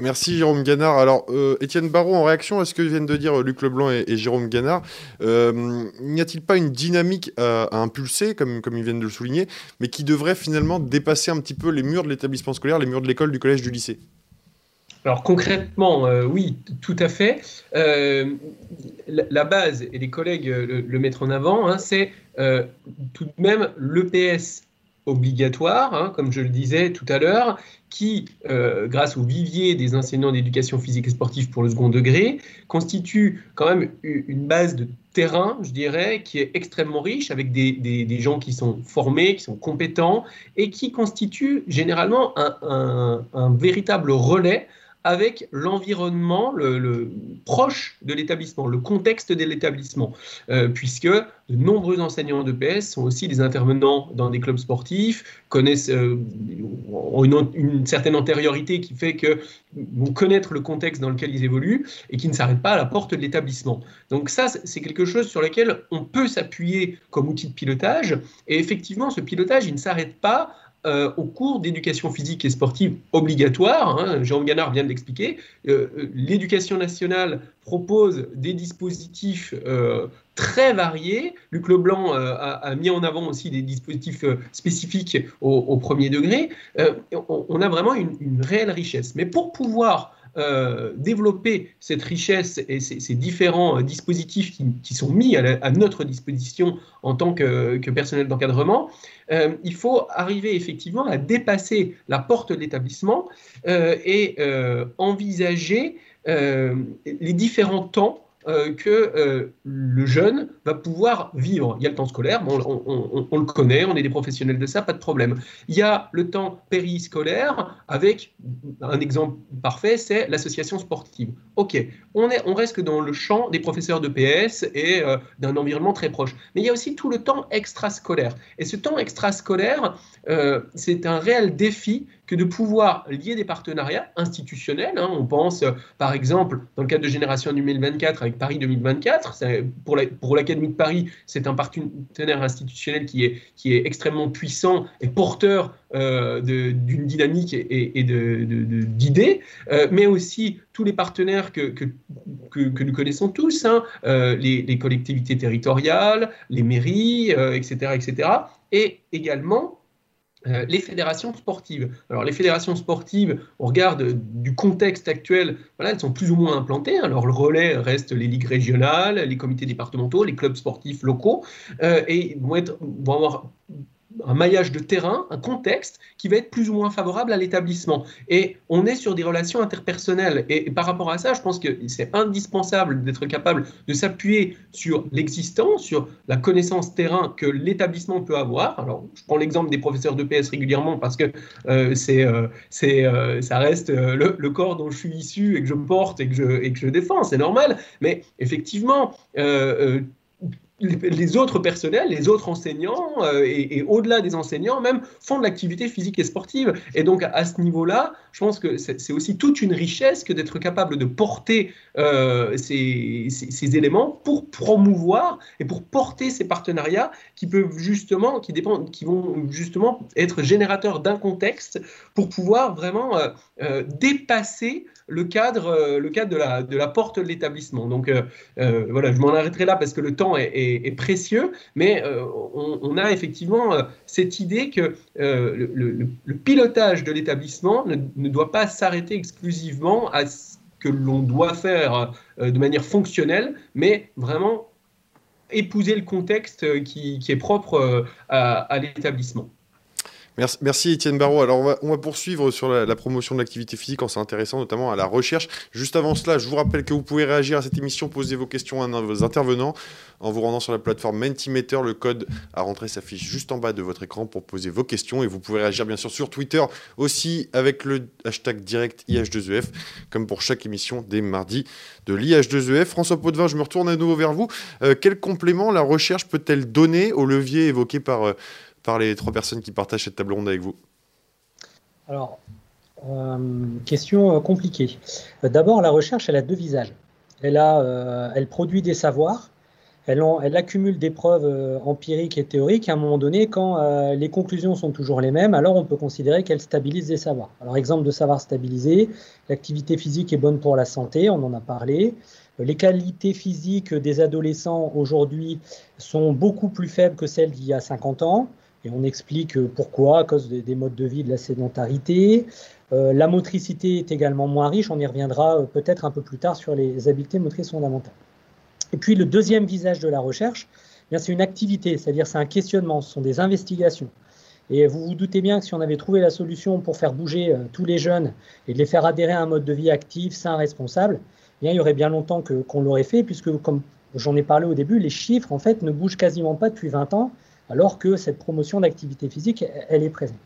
Merci Jérôme Ganard. Alors, euh, Étienne Barraud, en réaction à ce que viennent de dire Luc Leblanc et, Jérôme Ganard, euh, n'y a-t-il pas une dynamique à, impulser, comme, ils viennent de le souligner, mais qui devrait finalement dépasser un petit peu les murs de l'établissement scolaire, les murs de l'école, du collège, du lycée? Alors concrètement, euh, oui, tout à fait. la, base, et les collègues le, mettent en avant, hein, c'est tout de même l'EPS obligatoire, hein, comme je le disais tout à l'heure, qui, euh, grâce au vivier des enseignants d'éducation physique et sportive pour le second degré, constitue quand même une base de terrain, je dirais, qui est extrêmement riche, avec des, gens qui sont formés, qui sont compétents, et qui constitue généralement un véritable relais avec l'environnement le, proche de l'établissement, le contexte de l'établissement, euh, puisque de nombreux enseignants de PS sont aussi des intervenants dans des clubs sportifs, connaissent euh, une, une, certaine antériorité qui fait que vont connaître le contexte dans lequel ils évoluent et qui ne s'arrêtent pas à la porte de l'établissement. Donc ça, c'est quelque chose sur lequel on peut s'appuyer comme outil de pilotage. Et effectivement, ce pilotage, il ne s'arrête pas euh, au cours d'éducation physique et sportive obligatoire. Hein, Jean Ganard vient de l'expliquer. Euh, euh, l'éducation nationale propose des dispositifs très variés. Luc Leblanc a, mis en avant aussi des dispositifs spécifiques au, premier degré. On, a vraiment une, réelle richesse. Mais pour pouvoir développer cette richesse et ces, différents dispositifs qui, sont mis à, notre disposition en tant que personnel d'encadrement, euh, il faut arriver effectivement à dépasser la porte de l'établissement euh, et euh, envisager les différents temps euh, que euh, le jeune va pouvoir vivre. Il y a le temps scolaire, on, le connaît, on est des professionnels de ça, pas de problème. Il y a le temps périscolaire avec un exemple parfait, c'est l'association sportive. Ok, on, est, on reste dans le champ des professeurs de PS et euh, d'un environnement très proche. Mais il y a aussi tout le temps extrascolaire. Et ce temps extrascolaire, c'est un réel défi que de pouvoir lier des partenariats institutionnels. Hein. On pense, euh, par exemple, dans le cadre de Génération 2024 avec Paris 2024, pour l'Académie de Paris, c'est un partenaire institutionnel qui est, extrêmement puissant et porteur euh, d'une dynamique et, d'idées, euh, mais aussi tous les partenaires que, nous connaissons tous, hein, les, les, collectivités territoriales, les mairies, etc., etc., et également les fédérations sportives. Alors les fédérations sportives, on regarde du contexte actuel, voilà, elles sont plus ou moins implantées. Hein. Alors le relais reste les ligues régionales, les comités départementaux, les clubs sportifs locaux, et vont, vont avoir un maillage de terrain, un contexte qui va être plus ou moins favorable à l'établissement. Et on est sur des relations interpersonnelles. Et, par rapport à ça, je pense que c'est indispensable d'être capable de s'appuyer sur l'existant, sur la connaissance terrain que l'établissement peut avoir. Alors, je prends l'exemple des professeurs de PS régulièrement parce que euh, c'est, euh, c'est, euh, ça reste le, le, corps dont je suis issu et que je porte et que je, et que je défends, c'est normal. Mais effectivement, les autres personnels, les autres enseignants euh, et, au-delà des enseignants même font de l'activité physique et sportive. Et donc à ce niveau-là, je pense que c'est aussi toute une richesse que d'être capable de porter euh, ces, éléments pour promouvoir et pour porter ces partenariats qui peuvent justement, qui dépendent, qui vont justement être générateurs d'un contexte pour pouvoir vraiment euh, dépasser le cadre, euh, le cadre de, la, de la porte de l'établissement. Donc euh, euh, voilà, je m'en arrêterai là parce que le temps est, précieux, mais on, a effectivement cette idée que le, pilotage de l'établissement ne, ne, doit pas s'arrêter exclusivement à ce que l'on doit faire de manière fonctionnelle, mais vraiment épouser le contexte qui, qui est propre à, à l'établissement. Merci, Étienne Barraud. Alors on va, poursuivre sur la, promotion de l'activité physique en s'intéressant notamment à la recherche. Juste avant cela, je vous rappelle que vous pouvez réagir à cette émission, poser vos questions à vos intervenants en vous rendant sur la plateforme Mentimeter. Le code à rentrer s'affiche juste en bas de votre écran pour poser vos questions et vous pouvez réagir bien sûr sur Twitter aussi avec le hashtag direct IH2EF comme pour chaque émission des mardis de l'IH2EF. François Potvin, je me retourne à nouveau vers vous. Euh, quel complément la recherche peut-elle donner au levier évoqué par... Euh, par les trois personnes qui partagent cette table ronde avec vous Alors, euh, question euh, compliquée. Euh, d'abord, la recherche, elle a deux visages. Elle, a, elle produit des savoirs, elle, elle accumule des preuves empiriques et théoriques. À un moment donné, quand les conclusions sont toujours les mêmes, alors on peut considérer qu'elle stabilise des savoirs. Alors, exemple de savoir stabilisé, l'activité physique est bonne pour la santé, on en a parlé. Les qualités physiques des adolescents aujourd'hui sont beaucoup plus faibles que celles d'il y a 50 ans. Et on explique pourquoi, à cause des, modes de vie, de la sédentarité. Euh, la motricité est également moins riche, on y reviendra euh, peut-être un peu plus tard sur les habiletés motrices fondamentales. Et puis le deuxième visage de la recherche, eh c'est une activité, c'est-à-dire c'est un questionnement, ce sont des investigations. Et vous vous doutez bien que si on avait trouvé la solution pour faire bouger euh, tous les jeunes et de les faire adhérer à un mode de vie actif, sain, responsable, eh bien, il y aurait bien longtemps qu'on l'aurait fait, puisque comme j'en ai parlé au début, les chiffres en fait ne bougent quasiment pas depuis 20 ans alors que cette promotion d'activité physique, elle est présente.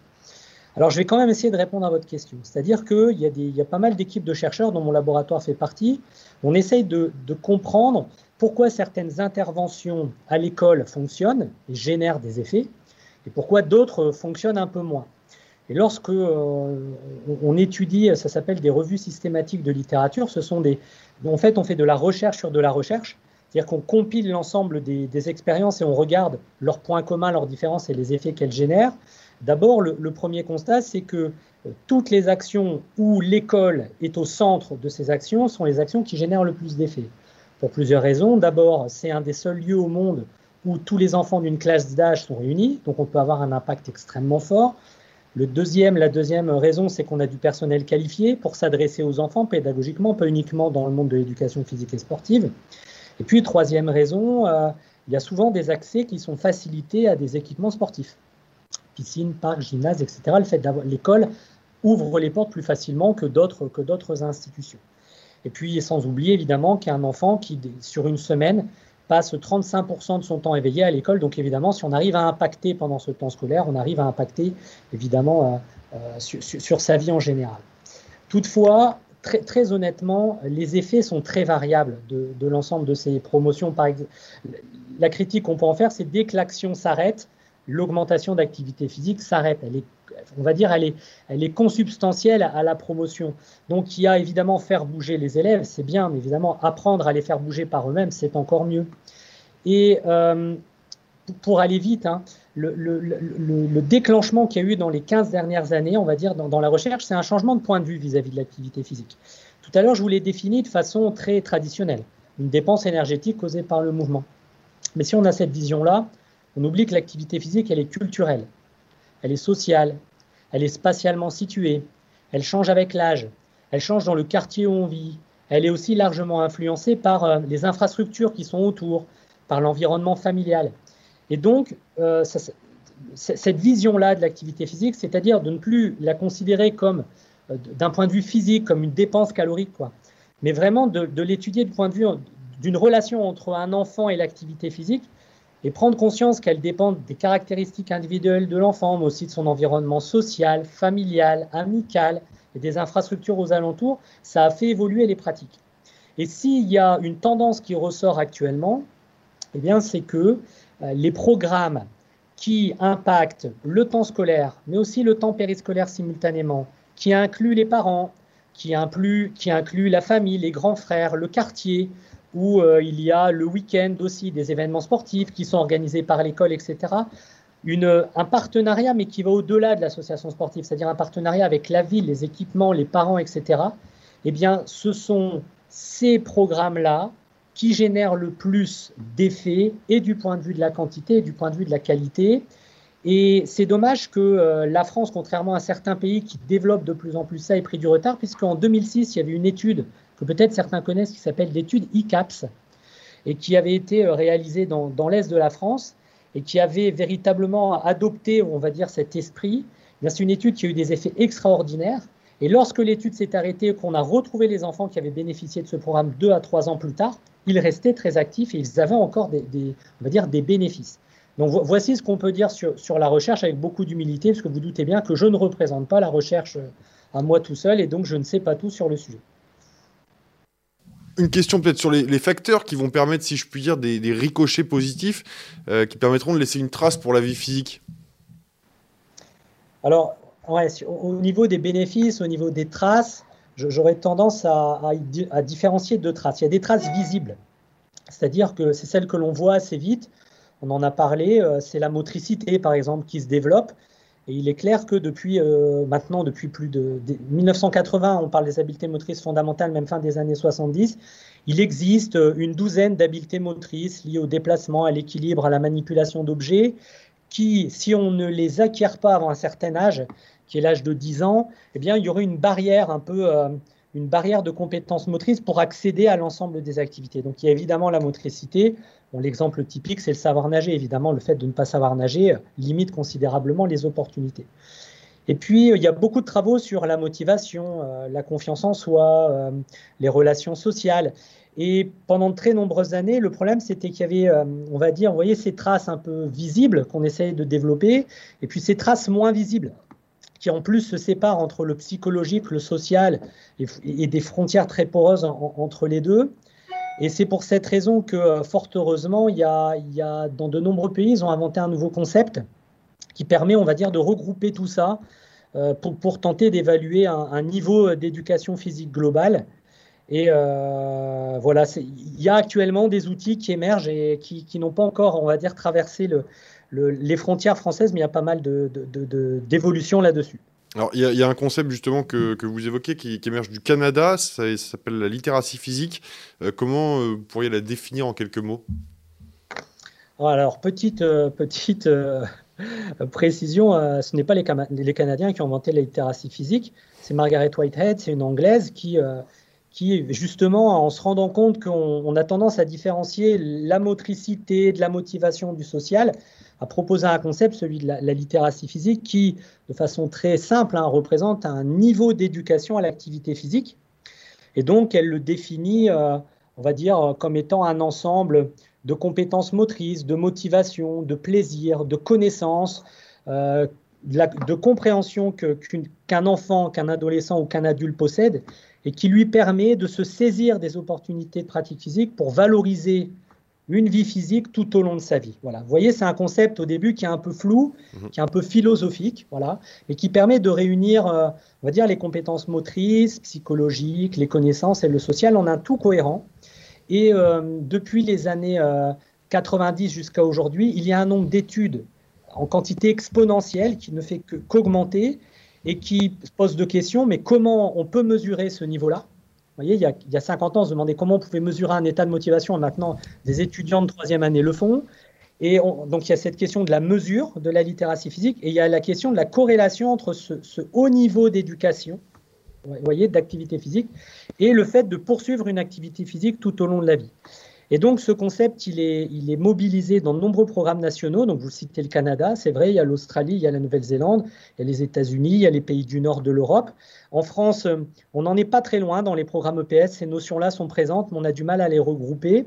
Alors, je vais quand même essayer de répondre à votre question. C'est-à-dire qu'il y, a pas mal d'équipes de chercheurs dont mon laboratoire fait partie. On essaye de, comprendre pourquoi certaines interventions à l'école fonctionnent et génèrent des effets, et pourquoi d'autres fonctionnent un peu moins. Et lorsque euh, on étudie, ça s'appelle des revues systématiques de littérature, ce sont des, en fait, on fait de la recherche sur de la recherche. C'est-à-dire qu'on compile l'ensemble des, expériences et on regarde leurs points communs, leurs différences et les effets qu'elles génèrent. D'abord, le, premier constat, c'est que euh, toutes les actions où l'école est au centre de ces actions sont les actions qui génèrent le plus d'effets. Pour plusieurs raisons. D'abord, c'est un des seuls lieux au monde où tous les enfants d'une classe d'âge sont réunis, donc on peut avoir un impact extrêmement fort. Le deuxième, la deuxième raison, c'est qu'on a du personnel qualifié pour s'adresser aux enfants pédagogiquement, pas uniquement dans le monde de l'éducation physique et sportive. Et puis, troisième raison, euh, il y a souvent des accès qui sont facilités à des équipements sportifs. Piscine, parc, gymnase, etc. Le fait d'avoir l'école ouvre les portes plus facilement que d'autres que d'autres institutions. Et puis, sans oublier évidemment qu'il y a un enfant qui, sur une semaine, passe 35% de son temps éveillé à l'école. Donc, évidemment, si on arrive à impacter pendant ce temps scolaire, on arrive à impacter évidemment euh, euh, sur, sa vie en général. Toutefois, très, honnêtement, les effets sont très variables de, l'ensemble de ces promotions. Par exemple, la critique qu'on peut en faire, c'est dès que l'action s'arrête, l'augmentation d'activité physique s'arrête. Elle est, on va dire, elle est, elle est consubstantielle à la promotion. Donc, il y a évidemment faire bouger les élèves, c'est bien, mais évidemment, apprendre à les faire bouger par eux-mêmes, c'est encore mieux. Et euh, pour aller vite, hein, le, le, le, déclenchement qu'il y a eu dans les 15 dernières années, on va dire, dans, dans la recherche, c'est un changement de point de vue vis-à-vis -vis de l'activité physique. Tout à l'heure, je vous l'ai défini de façon très traditionnelle, une dépense énergétique causée par le mouvement. Mais si on a cette vision-là, on oublie que l'activité physique, elle est culturelle, elle est sociale, elle est spatialement située, elle change avec l'âge, elle change dans le quartier où on vit, elle est aussi largement influencée par euh, les infrastructures qui sont autour, par l'environnement familial. Et donc, euh, cette vision-là de l'activité physique, c'est-à-dire de ne plus la considérer comme, euh, d'un point de vue physique, comme une dépense calorique, quoi, mais vraiment de, l'étudier du point de vue d'une relation entre un enfant et l'activité physique, et prendre conscience qu'elle dépend des caractéristiques individuelles de l'enfant, mais aussi de son environnement social, familial, amical et des infrastructures aux alentours, ça a fait évoluer les pratiques. Et s'il y a une tendance qui ressort actuellement, eh bien, c'est que euh, les programmes qui impactent le temps scolaire, mais aussi le temps périscolaire simultanément, qui incluent les parents, qui incluent, qui incluent la famille, les grands frères, le quartier, où euh, il y a le week-end aussi des événements sportifs qui sont organisés par l'école, etc. Une, un partenariat, mais qui va au-delà de l'association sportive, c'est-à-dire un partenariat avec la ville, les équipements, les parents, etc. Eh bien, ce sont ces programmes-là qui génèrent le plus d'effets, et du point de vue de la quantité, et du point de vue de la qualité. Et c'est dommage que euh, la France, contrairement à certains pays qui développent de plus en plus ça, ait pris du retard, puisqu'en 2006, il y avait une étude que peut-être certains connaissent, qui s'appelle l'étude ICAPS, et qui avait été euh, réalisée dans, l'Est de la France, et qui avait véritablement adopté, on va dire, cet esprit. C'est une étude qui a eu des effets extraordinaires. Et lorsque l'étude s'est arrêtée, qu'on a retrouvé les enfants qui avaient bénéficié de ce programme deux à trois ans plus tard, ils restaient très actifs et ils avaient encore des, des on va dire, des bénéfices. Donc voici ce qu'on peut dire sur, sur, la recherche avec beaucoup d'humilité, parce que vous doutez bien que je ne représente pas la recherche euh, à moi tout seul et donc je ne sais pas tout sur le sujet. Une question peut-être sur les, facteurs qui vont permettre, si je puis dire, des, ricochets positifs euh, qui permettront de laisser une trace pour la vie physique. Alors, au niveau des bénéfices, au niveau des traces, j'aurais tendance à, différencier deux traces. Il y a des traces visibles, c'est-à-dire que c'est celles que l'on voit assez vite. On en a parlé, euh, c'est la motricité, par exemple, qui se développe. Et il est clair que depuis euh, maintenant, depuis plus de, 1980, on parle des habiletés motrices fondamentales, même fin des années 70. Il existe euh, une douzaine d'habiletés motrices liées au déplacement, à l'équilibre, à la manipulation d'objets, qui, si on ne les acquiert pas avant un certain âge, qui est l'âge de 10 ans, eh bien, il y aurait une barrière un peu, euh, une barrière de compétences motrices pour accéder à l'ensemble des activités. Donc, il y a évidemment la motricité, L'exemple typique, c'est le savoir nager. Évidemment, le fait de ne pas savoir nager euh, limite considérablement les opportunités. Et puis, il y a beaucoup de travaux sur la motivation, euh, la confiance en soi, euh, les relations sociales. Et pendant de très nombreuses années, le problème, c'était qu'il y avait, on va dire, vous voyez, ces traces un peu visibles qu'on essaye de développer, et puis ces traces moins visibles, qui en plus se séparent entre le psychologique, le social, et, des frontières très poreuses entre les deux. Et c'est pour cette raison que, euh, fort heureusement, il y, a, il y a, dans de nombreux pays, ils ont inventé un nouveau concept qui permet, on va dire, de regrouper tout ça euh, pour, tenter d'évaluer un, niveau d'éducation physique globale. Et euh, voilà, il y a actuellement des outils qui émergent et qui n'ont pas encore, on va dire, traversé le, le, les frontières françaises, mais il y a pas mal d'évolutions de, de, là-dessus. Alors, il y, a un concept justement que, que vous évoquez qui, qui, émerge du Canada, ça, s'appelle la littératie physique. Euh, comment euh, pourriez la définir en quelques mots? Alors, petite, euh, petite précision, ce n'est pas les, les, Canadiens qui ont inventé la littératie physique, c'est Margaret Whitehead, c'est une Anglaise qui, qui, justement, en se rendant compte qu'on a tendance à différencier la motricité de la motivation du social, a proposé un concept, celui de la, littératie physique, qui, de façon très simple, hein, représente un niveau d'éducation à l'activité physique. Et donc, elle le définit, euh, on va dire, comme étant un ensemble de compétences motrices, de motivation, de plaisir, de connaissances, euh, de, compréhension qu'un enfant, qu'un adolescent ou qu'un adulte possède, et qui lui permet de se saisir des opportunités de pratique physique pour valoriser une vie physique tout au long de sa vie. Voilà. Vous voyez, c'est un concept au début qui est un peu flou, mhm. qui est un peu philosophique, voilà, et qui permet de réunir, euh, on va dire, les compétences motrices, psychologiques, les connaissances et le social en un tout cohérent. Et euh, depuis les années 90 euh, jusqu'à aujourd'hui, il y a un nombre d'études en quantité exponentielle qui ne fait qu'augmenter et qui pose deux questions. Mais comment on peut mesurer ce niveau-là? Voyez, il y, a, il y, a, 50 ans, on se demandait comment on pouvait mesurer un état de motivation. Maintenant, des étudiants de troisième année le font. Et donc, il y a cette question de la mesure de la littératie physique et il y a la question de la corrélation entre ce, ce haut niveau d'éducation, vous voyez, d'activité physique, et le fait de poursuivre une activité physique tout au long de la vie. Et donc, ce concept, il est, il est mobilisé dans de nombreux programmes nationaux. Donc, vous citez le Canada, c'est vrai, il y a l'Australie, il y a la Nouvelle-Zélande, il y a les États-Unis, il y a les pays du nord de l'Europe. En France, on n'en est pas très loin dans les programmes EPS. Ces notions-là sont présentes, mais on a du mal à les regrouper.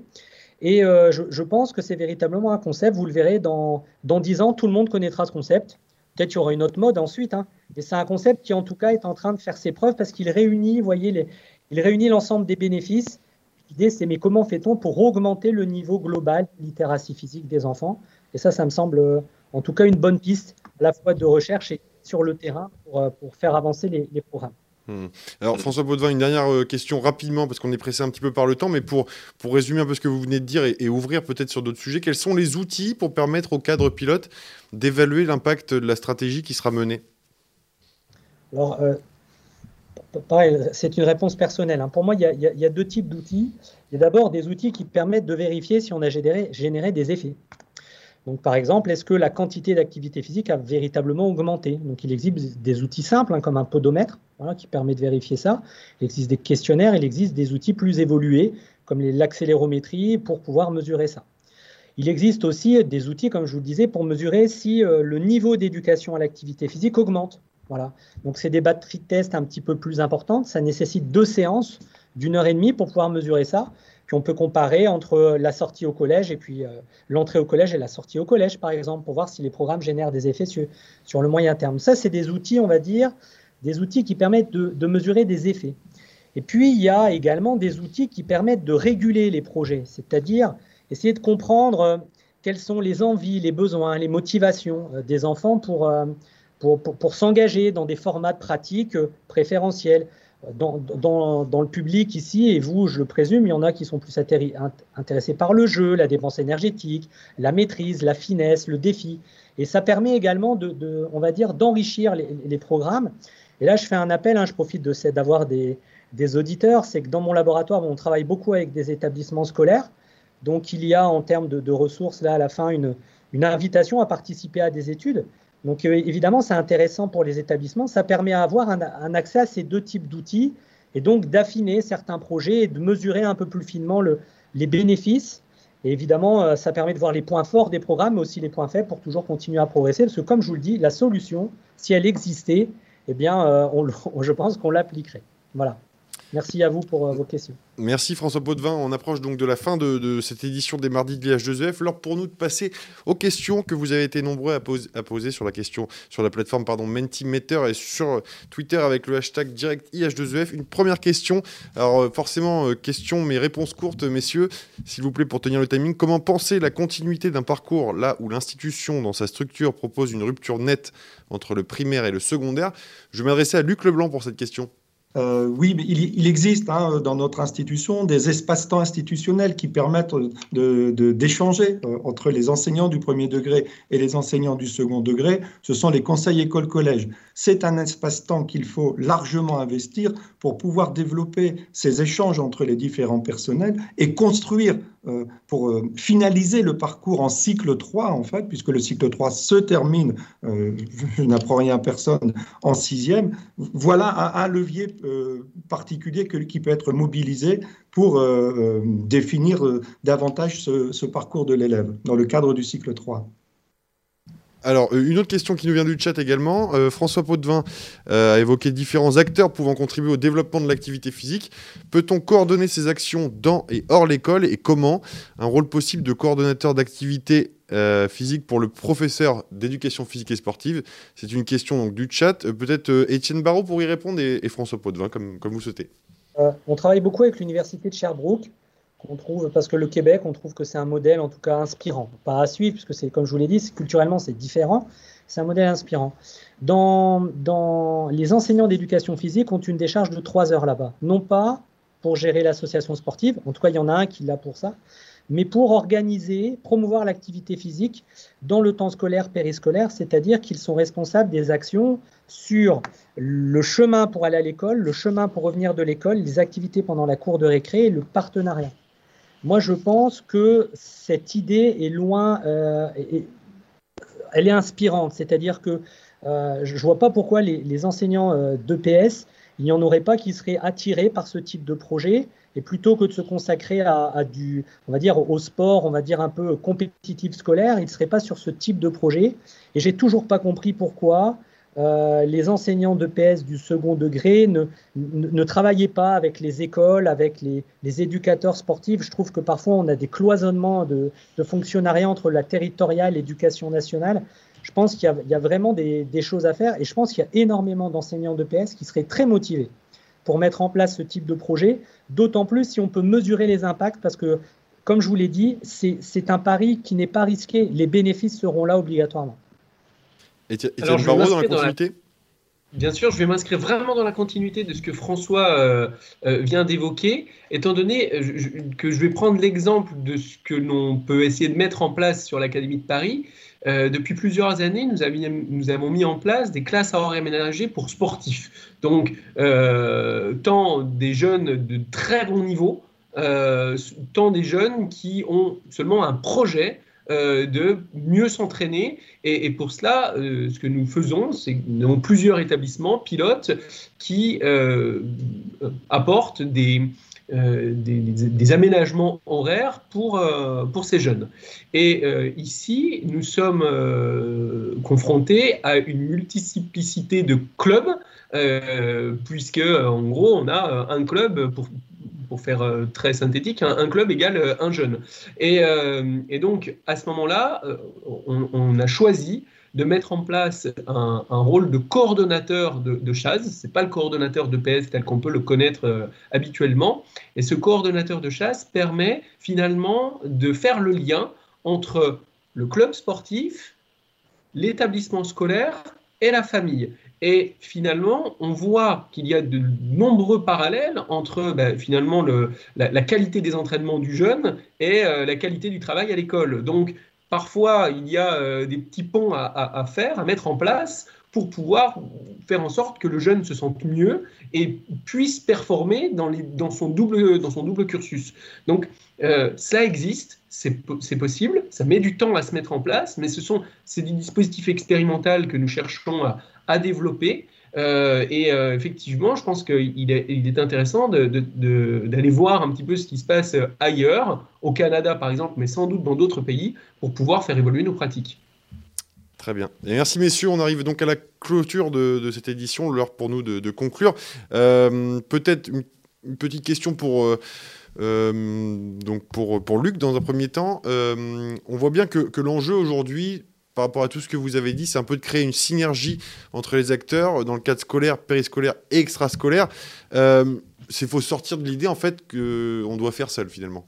Et euh, je, pense que c'est véritablement un concept. Vous le verrez, dans, dans 10 ans, tout le monde connaîtra ce concept. Peut-être qu'il y aura une autre mode ensuite. Hein. Mais c'est un concept qui, en tout cas, est en train de faire ses preuves parce qu'il réunit, voyez, il réunit l'ensemble des bénéfices L'idée, c'est mais comment fait-on pour augmenter le niveau global de littératie physique des enfants? Et ça, ça me semble euh, en tout cas une bonne piste à la fois de recherche et sur le terrain pour, euh, pour faire avancer les, programmes. Hmm. Alors François Baudevin, une dernière euh, question rapidement parce qu'on est pressé un petit peu par le temps, mais pour, pour résumer un peu ce que vous venez de dire et, ouvrir peut-être sur d'autres sujets, quels sont les outils pour permettre au cadre pilote d'évaluer l'impact de la stratégie qui sera menée? Alors, c'est une réponse personnelle. Hein. Pour moi, il y, a, deux types d'outils. Il y a d'abord des outils qui permettent de vérifier si on a généré, des effets. Donc, par exemple, est-ce que la quantité d'activité physique a véritablement augmenté? Donc, il existe des outils simples, hein, comme un podomètre, qui permet de vérifier ça. Il existe des questionnaires, il existe des outils plus évolués, comme l'accélérométrie, pour pouvoir mesurer ça. Il existe aussi des outils, comme je vous le disais, pour mesurer si euh, le niveau d'éducation à l'activité physique augmente. Voilà. Donc, c'est des batteries de test un petit peu plus importantes. Ça nécessite deux séances d'une heure et demie pour pouvoir mesurer ça. Puis, on peut comparer entre la sortie au collège et puis euh, l'entrée au collège et la sortie au collège, par exemple, pour voir si les programmes génèrent des effets sur, le moyen terme. Ça, c'est des outils, on va dire, des outils qui permettent de, de mesurer des effets. Et puis, il y a également des outils qui permettent de réguler les projets, c'est-à-dire essayer de comprendre euh, quelles sont les envies, les besoins, les motivations euh, des enfants pour, pour, s'engager dans des formats de pratique préférentiels. Dans, le public ici, et vous, je le présume, il y en a qui sont plus intéressés par le jeu, la dépense énergétique, la maîtrise, la finesse, le défi. Et ça permet également, de, on va dire, d'enrichir les, programmes. Et là, je fais un appel, hein, je profite d'avoir des, auditeurs, c'est que dans mon laboratoire, on travaille beaucoup avec des établissements scolaires. Donc, il y a en termes de, ressources, là, à la fin, une invitation à participer à des études. Donc euh, évidemment, c'est intéressant pour les établissements. Ça permet d'avoir un, accès à ces deux types d'outils et donc d'affiner certains projets et de mesurer un peu plus finement les bénéfices. Et évidemment, euh, ça permet de voir les points forts des programmes, mais aussi les points faibles pour toujours continuer à progresser. Parce que comme je vous le dis, la solution, si elle existait, eh bien, euh, je pense qu'on l'appliquerait. Voilà. Merci à vous pour euh, vos questions. Merci François Potvin. On approche donc de la fin de, cette édition des mardis de l'IH2EF. L'heure pour nous de passer aux questions que vous avez été nombreux à, poser sur la question sur la plateforme pardon, Mentimeter et sur Twitter avec le hashtag direct IH2EF. Une première question. Alors euh, forcément, euh, question mais réponse courte, messieurs, s'il vous plaît, pour tenir le timing. Comment penser la continuité d'un parcours là où l'institution, dans sa structure, propose une rupture nette entre le primaire et le secondaire? Je vais m'adresser à Luc Leblanc pour cette question. Euh, oui, il, existe hein, dans notre institution des espaces-temps institutionnels qui permettent d'échanger de, euh, entre les enseignants du premier degré et les enseignants du second degré. Ce sont les conseils école-collège. C'est un espace-temps qu'il faut largement investir pour pouvoir développer ces échanges entre les différents personnels et construire pour euh, finaliser le parcours en cycle 3, en fait, puisque le cycle 3 se termine, euh, je n'apprends rien à personne, en sixième, voilà un, levier particulier qui peut être mobilisé pour définir davantage ce parcours de l'élève dans le cadre du cycle 3. Alors, euh, une autre question qui nous vient du chat également. Euh, François Potvin euh, a évoqué différents acteurs pouvant contribuer au développement de l'activité physique. Peut-on coordonner ces actions dans et hors l'école et comment Un rôle possible de coordonnateur d'activité physique pour le professeur d'éducation physique et sportive? C'est une question du chat. Peut-être Étienne Barraud pour y répondre et, François Potvin, comme vous souhaitez. on travaille beaucoup avec l'Université de Sherbrooke qu'on trouve, parce que le Québec, on trouve que c'est un modèle en tout cas inspirant, pas à suivre, puisque c'est comme je vous l'ai dit, culturellement c'est différent, c'est un modèle inspirant. Dans, les enseignants d'éducation physique ont une décharge de trois heures là-bas, non pas pour gérer l'association sportive, en tout cas il y en a un qui l'a pour ça, mais pour organiser, promouvoir l'activité physique dans le temps scolaire, périscolaire, c'est-à-dire qu'ils sont responsables des actions sur le chemin pour aller à l'école, le chemin pour revenir de l'école, les activités pendant la cour de récré et le partenariat. Moi, je pense que cette idée est loin, euh, elle est inspirante, c'est-à-dire que euh, je ne vois pas pourquoi les, enseignants euh, d'EPS, il n'y en aurait pas qui seraient attirés par ce type de projet et plutôt que de se consacrer à, du, on va dire, au sport, on va dire un peu compétitif scolaire, il ne serait pas sur ce type de projet. Et j'ai toujours pas compris pourquoi euh, les enseignants de PS du second degré ne, ne, travaillaient pas avec les écoles, avec les, éducateurs sportifs. Je trouve que parfois on a des cloisonnements de, fonctionnariat entre la territoriale et l'éducation nationale. Je pense qu'il y, y, a vraiment des, des, choses à faire et je pense qu'il y a énormément d'enseignants de PS qui seraient très motivés pour mettre en place ce type de projet, d'autant plus si on peut mesurer les impacts, parce que, comme je vous l'ai dit, c'est un pari qui n'est pas risqué. Les bénéfices seront là obligatoirement. Et Etienne Barraud, dans la continuité Bien sûr, je vais m'inscrire vraiment dans la continuité de ce que François euh, euh, vient d'évoquer, étant donné euh, que je vais prendre l'exemple de ce que l'on peut essayer de mettre en place sur l'Académie de Paris. depuis plusieurs années, nous, nous, avons mis en place des classes à horaires aménagées pour sportifs. Donc, tant des jeunes de très bon niveau, tant des jeunes qui ont seulement un projet euh, de mieux s'entraîner. Et, pour cela, euh, ce que nous faisons, c'est que nous avons plusieurs établissements pilotes qui euh, apportent des, des, aménagements horaires pour, pour ces jeunes. Et ici, nous sommes confrontés à une multiplicité de clubs, puisque en gros, on a un club pour pour faire euh, très synthétique, un, club égale euh, un jeune. Euh, et, donc, à ce moment-là, on, a choisi de mettre en place un, rôle de coordonnateur de, de chasse. Ce n'est pas le coordonnateur de PS tel qu'on peut le connaître habituellement. Et ce coordonnateur de chasse permet finalement de faire le lien entre le club sportif, l'établissement scolaire et la famille. Et finalement, on voit qu'il y a de nombreux parallèles entre ben, finalement le, la, qualité des entraînements du jeune et euh, la qualité du travail à l'école. Donc, parfois, il y a euh, des petits ponts à, faire, à mettre en place pour pouvoir faire en sorte que le jeune se sente mieux et puisse performer dans, son, double, cursus. Donc, euh, ça existe, c'est possible, ça met du temps à se mettre en place, mais ce sont c'est des dispositifs expérimentaux que nous cherchons à, développer. Euh, et euh, effectivement, je pense qu'il est, il est, intéressant d'aller voir un petit peu ce qui se passe ailleurs, au Canada par exemple, mais sans doute dans d'autres pays, pour pouvoir faire évoluer nos pratiques. Très bien. Et merci messieurs, on arrive donc à la clôture de, cette édition, l'heure pour nous de, conclure. Euh, peut-être une, petite question pour... donc pour, Luc, dans un premier temps, on voit bien que, l'enjeu aujourd'hui, par rapport à tout ce que vous avez dit, c'est un peu de créer une synergie entre les acteurs dans le cadre scolaire, périscolaire et extrascolaire. Euh, c'est faut sortir de l'idée en fait qu'on doit faire seul finalement.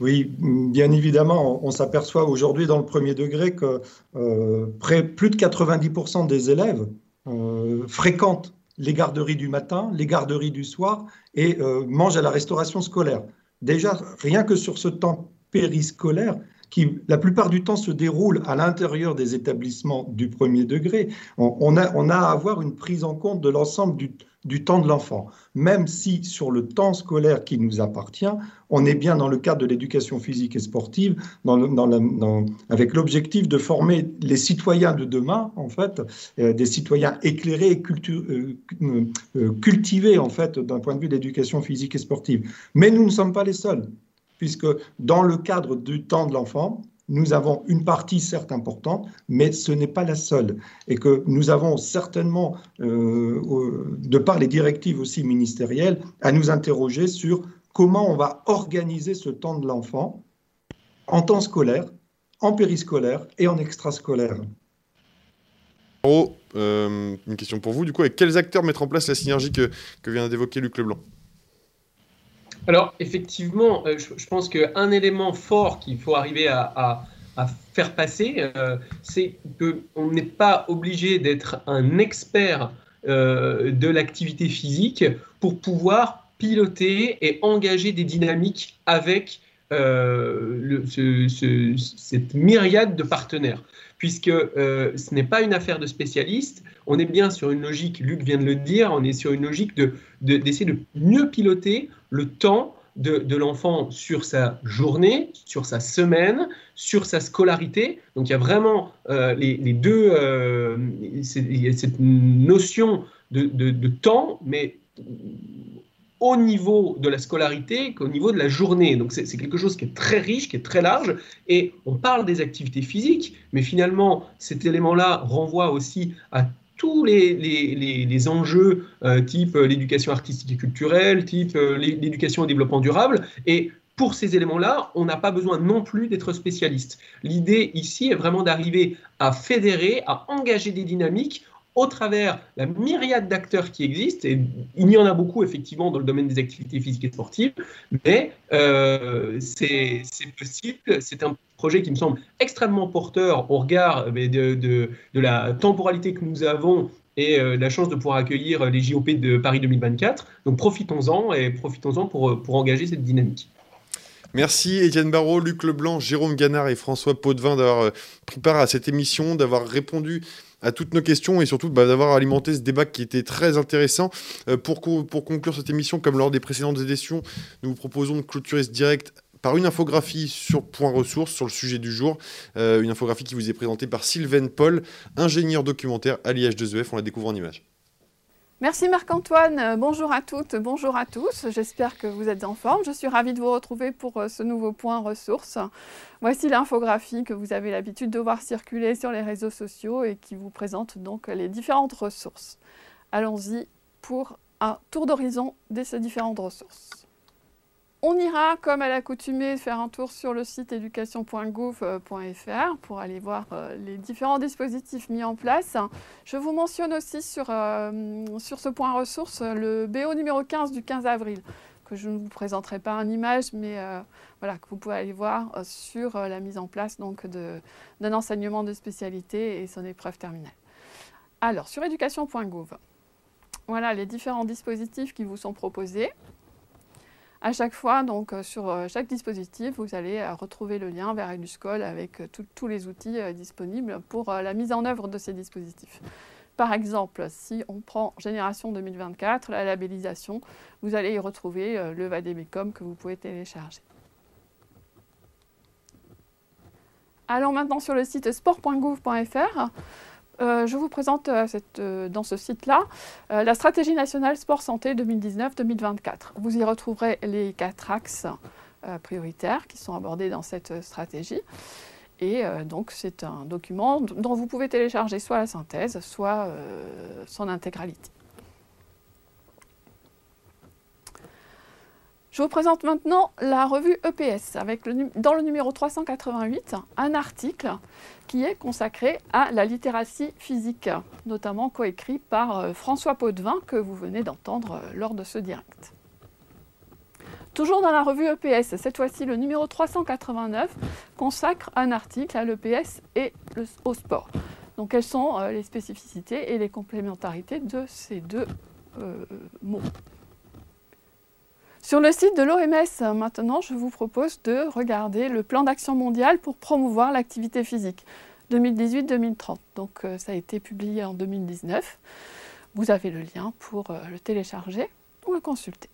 Oui, bien évidemment, on s'aperçoit aujourd'hui dans le premier degré que euh, près, plus de 90% des élèves euh, fréquentent les garderies du matin, les garderies du soir et euh, mangent à la restauration scolaire. Déjà, rien que sur ce temps périscolaire, qui la plupart du temps se déroule à l'intérieur des établissements du premier degré, on, a, on, a, à avoir une prise en compte de l'ensemble du, du, temps de l'enfant. Même si sur le temps scolaire qui nous appartient, on est bien dans le cadre de l'éducation physique et sportive, avec l'objectif de former les citoyens de demain, en fait, euh, des citoyens éclairés et euh, euh, cultivés, en fait, d'un point de vue d'éducation physique et sportive. Mais nous ne sommes pas les seuls puisque dans le cadre du temps de l'enfant, nous avons une partie certes importante, mais ce n'est pas la seule. Et que nous avons certainement, euh, de par les directives aussi ministérielles, à nous interroger sur comment on va organiser ce temps de l'enfant en temps scolaire, en périscolaire et en extrascolaire. Oh, euh, une question pour vous, du coup, avec quels acteurs mettre en place la synergie que, que vient d'évoquer Luc Leblanc? Alors, effectivement, je, pense qu'un élément fort qu'il faut arriver à, faire passer, c'est qu'on n'est pas obligé d'être un expert de l'activité physique pour pouvoir piloter et engager des dynamiques avec euh, cette myriade de partenaires, puisque euh, ce n'est pas une affaire de spécialistes, on est bien sur une logique, Luc vient de le dire, on est sur une logique d'essayer de, de mieux piloter le temps de, l'enfant sur sa journée, sur sa semaine, sur sa scolarité. Donc il y a vraiment euh, les, deux, il y a cette notion de, de temps, mais au niveau de la scolarité qu'au niveau de la journée. Donc c'est quelque chose qui est très riche, qui est très large, et on parle des activités physiques, mais finalement cet élément-là renvoie aussi à tous les, les, enjeux euh, type euh, l'éducation artistique et culturelle, type euh, l'éducation au développement durable, et pour ces éléments-là, on n'a pas besoin non plus d'être spécialiste. L'idée ici est vraiment d'arriver à fédérer, à engager des dynamiques au travers la myriade d'acteurs qui existent, et il y en a beaucoup effectivement dans le domaine des activités physiques et sportives, mais c'est possible, c'est un projet qui me semble extrêmement porteur au regard de, de, de la temporalité que nous avons et euh, la chance de pouvoir accueillir les JOP de Paris 2024. Donc profitons-en et profitons-en pour, pour engager cette dynamique. Merci Étienne Barrault, Luc Leblanc, Jérôme Ganard et François Potvin d'avoir euh, pris part à cette émission, d'avoir répondu à toutes nos questions et surtout bah, d'avoir alimenté ce débat qui était très intéressant. Euh, pour, pour conclure cette émission, comme lors des précédentes éditions, nous vous proposons de clôturer ce direct par une infographie sur Point Ressources, sur le sujet du jour. Euh, une infographie qui vous est présentée par Sylvain Paul, ingénieur documentaire à l'IH2EF. On la découvre en images. Merci Marc-Antoine, bonjour à toutes, bonjour à tous, j'espère que vous êtes en forme. Je suis ravie de vous retrouver pour euh, ce nouveau point ressources. Voici l'infographie que vous avez l'habitude de voir circuler sur les réseaux sociaux et qui vous présente donc les différentes ressources. Allons-y pour un tour d'horizon de ces différentes ressources. On ira, comme à l'accoutumée, faire un tour sur le site éducation.gouv.fr pour aller voir euh, les différents dispositifs mis en place. Je vous mentionne aussi sur, euh, ce point ressources le BO numéro 15 du 15 avril, que je ne vous présenterai pas en image, mais euh, que vous pouvez aller voir sur la mise en place d'un enseignement de spécialité et son épreuve terminale. Alors, sur éducation.gouv, voilà les différents dispositifs qui vous sont proposés. À chaque fois, donc euh, sur euh, chaque dispositif, vous allez euh, retrouver le lien vers EduSchool avec tous les outils disponibles pour la mise en œuvre de ces dispositifs. Par exemple, si on prend Génération 2024, la labellisation, vous allez y retrouver le Vademecum que vous pouvez télécharger. Allons maintenant sur le site sport.gouv.fr. Euh, je vous présente euh, euh, dans ce site-là la stratégie nationale sport santé 2019-2024. Vous y retrouverez les quatre axes prioritaires qui sont abordés dans cette stratégie. Et donc c'est un document dont vous pouvez télécharger soit la synthèse, soit son intégralité. Je vous présente maintenant la revue EPS avec dans le numéro 388 un article qui est consacré à la littératie physique, notamment coécrit par euh, François Potvin que vous venez d'entendre euh, lors de ce direct. Toujours dans la revue EPS, cette fois-ci le numéro 389 consacre un article à l'EPS et au sport. Donc quelles sont euh, les spécificités et les complémentarités de ces deux mots? Sur le site de l'OMS, maintenant, je vous propose de regarder le plan d'action mondial pour promouvoir l'activité physique 2018-2030. Donc, euh, ça a été publié en 2019. Vous avez le lien pour euh, le télécharger ou le consulter.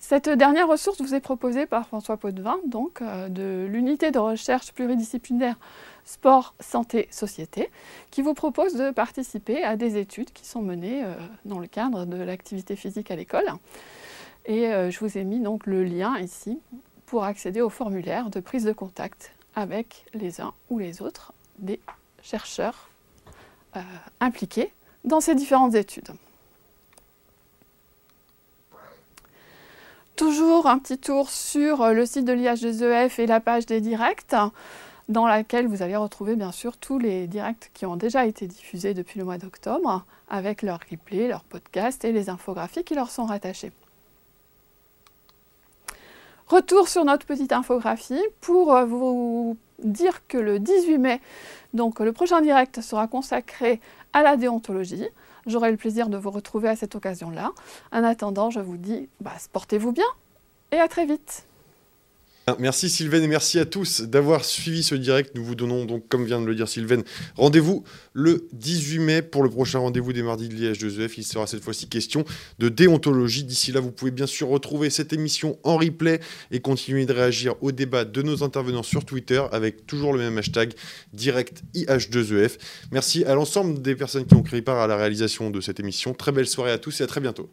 Cette dernière ressource vous est proposée par François Potvin, donc euh, de l'unité de recherche pluridisciplinaire Sport, Santé, Société, qui vous propose de participer à des études qui sont menées euh, dans le cadre de l'activité physique à l'école. Et euh, je vous ai mis donc le lien ici pour accéder au formulaire de prise de contact avec les uns ou les autres des chercheurs impliqués dans ces différentes études. Toujours un petit tour sur le site de l'IH2EF et la page des directs. dans laquelle vous allez retrouver bien sûr tous les directs qui ont déjà été diffusés depuis le mois d'octobre, avec leurs replays, leurs podcasts et les infographies qui leur sont rattachées. Retour sur notre petite infographie pour euh, vous dire que le 18 mai, donc le prochain direct sera consacré à la déontologie. J'aurai le plaisir de vous retrouver à cette occasion-là. En attendant, je vous dis, bah, portez-vous bien et à très vite. Merci Sylvain et merci à tous d'avoir suivi ce direct. Nous vous donnons donc, comme vient de le dire Sylvain, rendez-vous le 18 mai pour le prochain rendez-vous des mardis de l'IH2EF. Il sera cette fois-ci question de déontologie. D'ici là, vous pouvez bien sûr retrouver cette émission en replay et continuer de réagir au débat de nos intervenants sur Twitter avec toujours le même hashtag direct IH2EF. Merci à l'ensemble des personnes qui ont créé part à la réalisation de cette émission. Très belle soirée à tous et à très bientôt.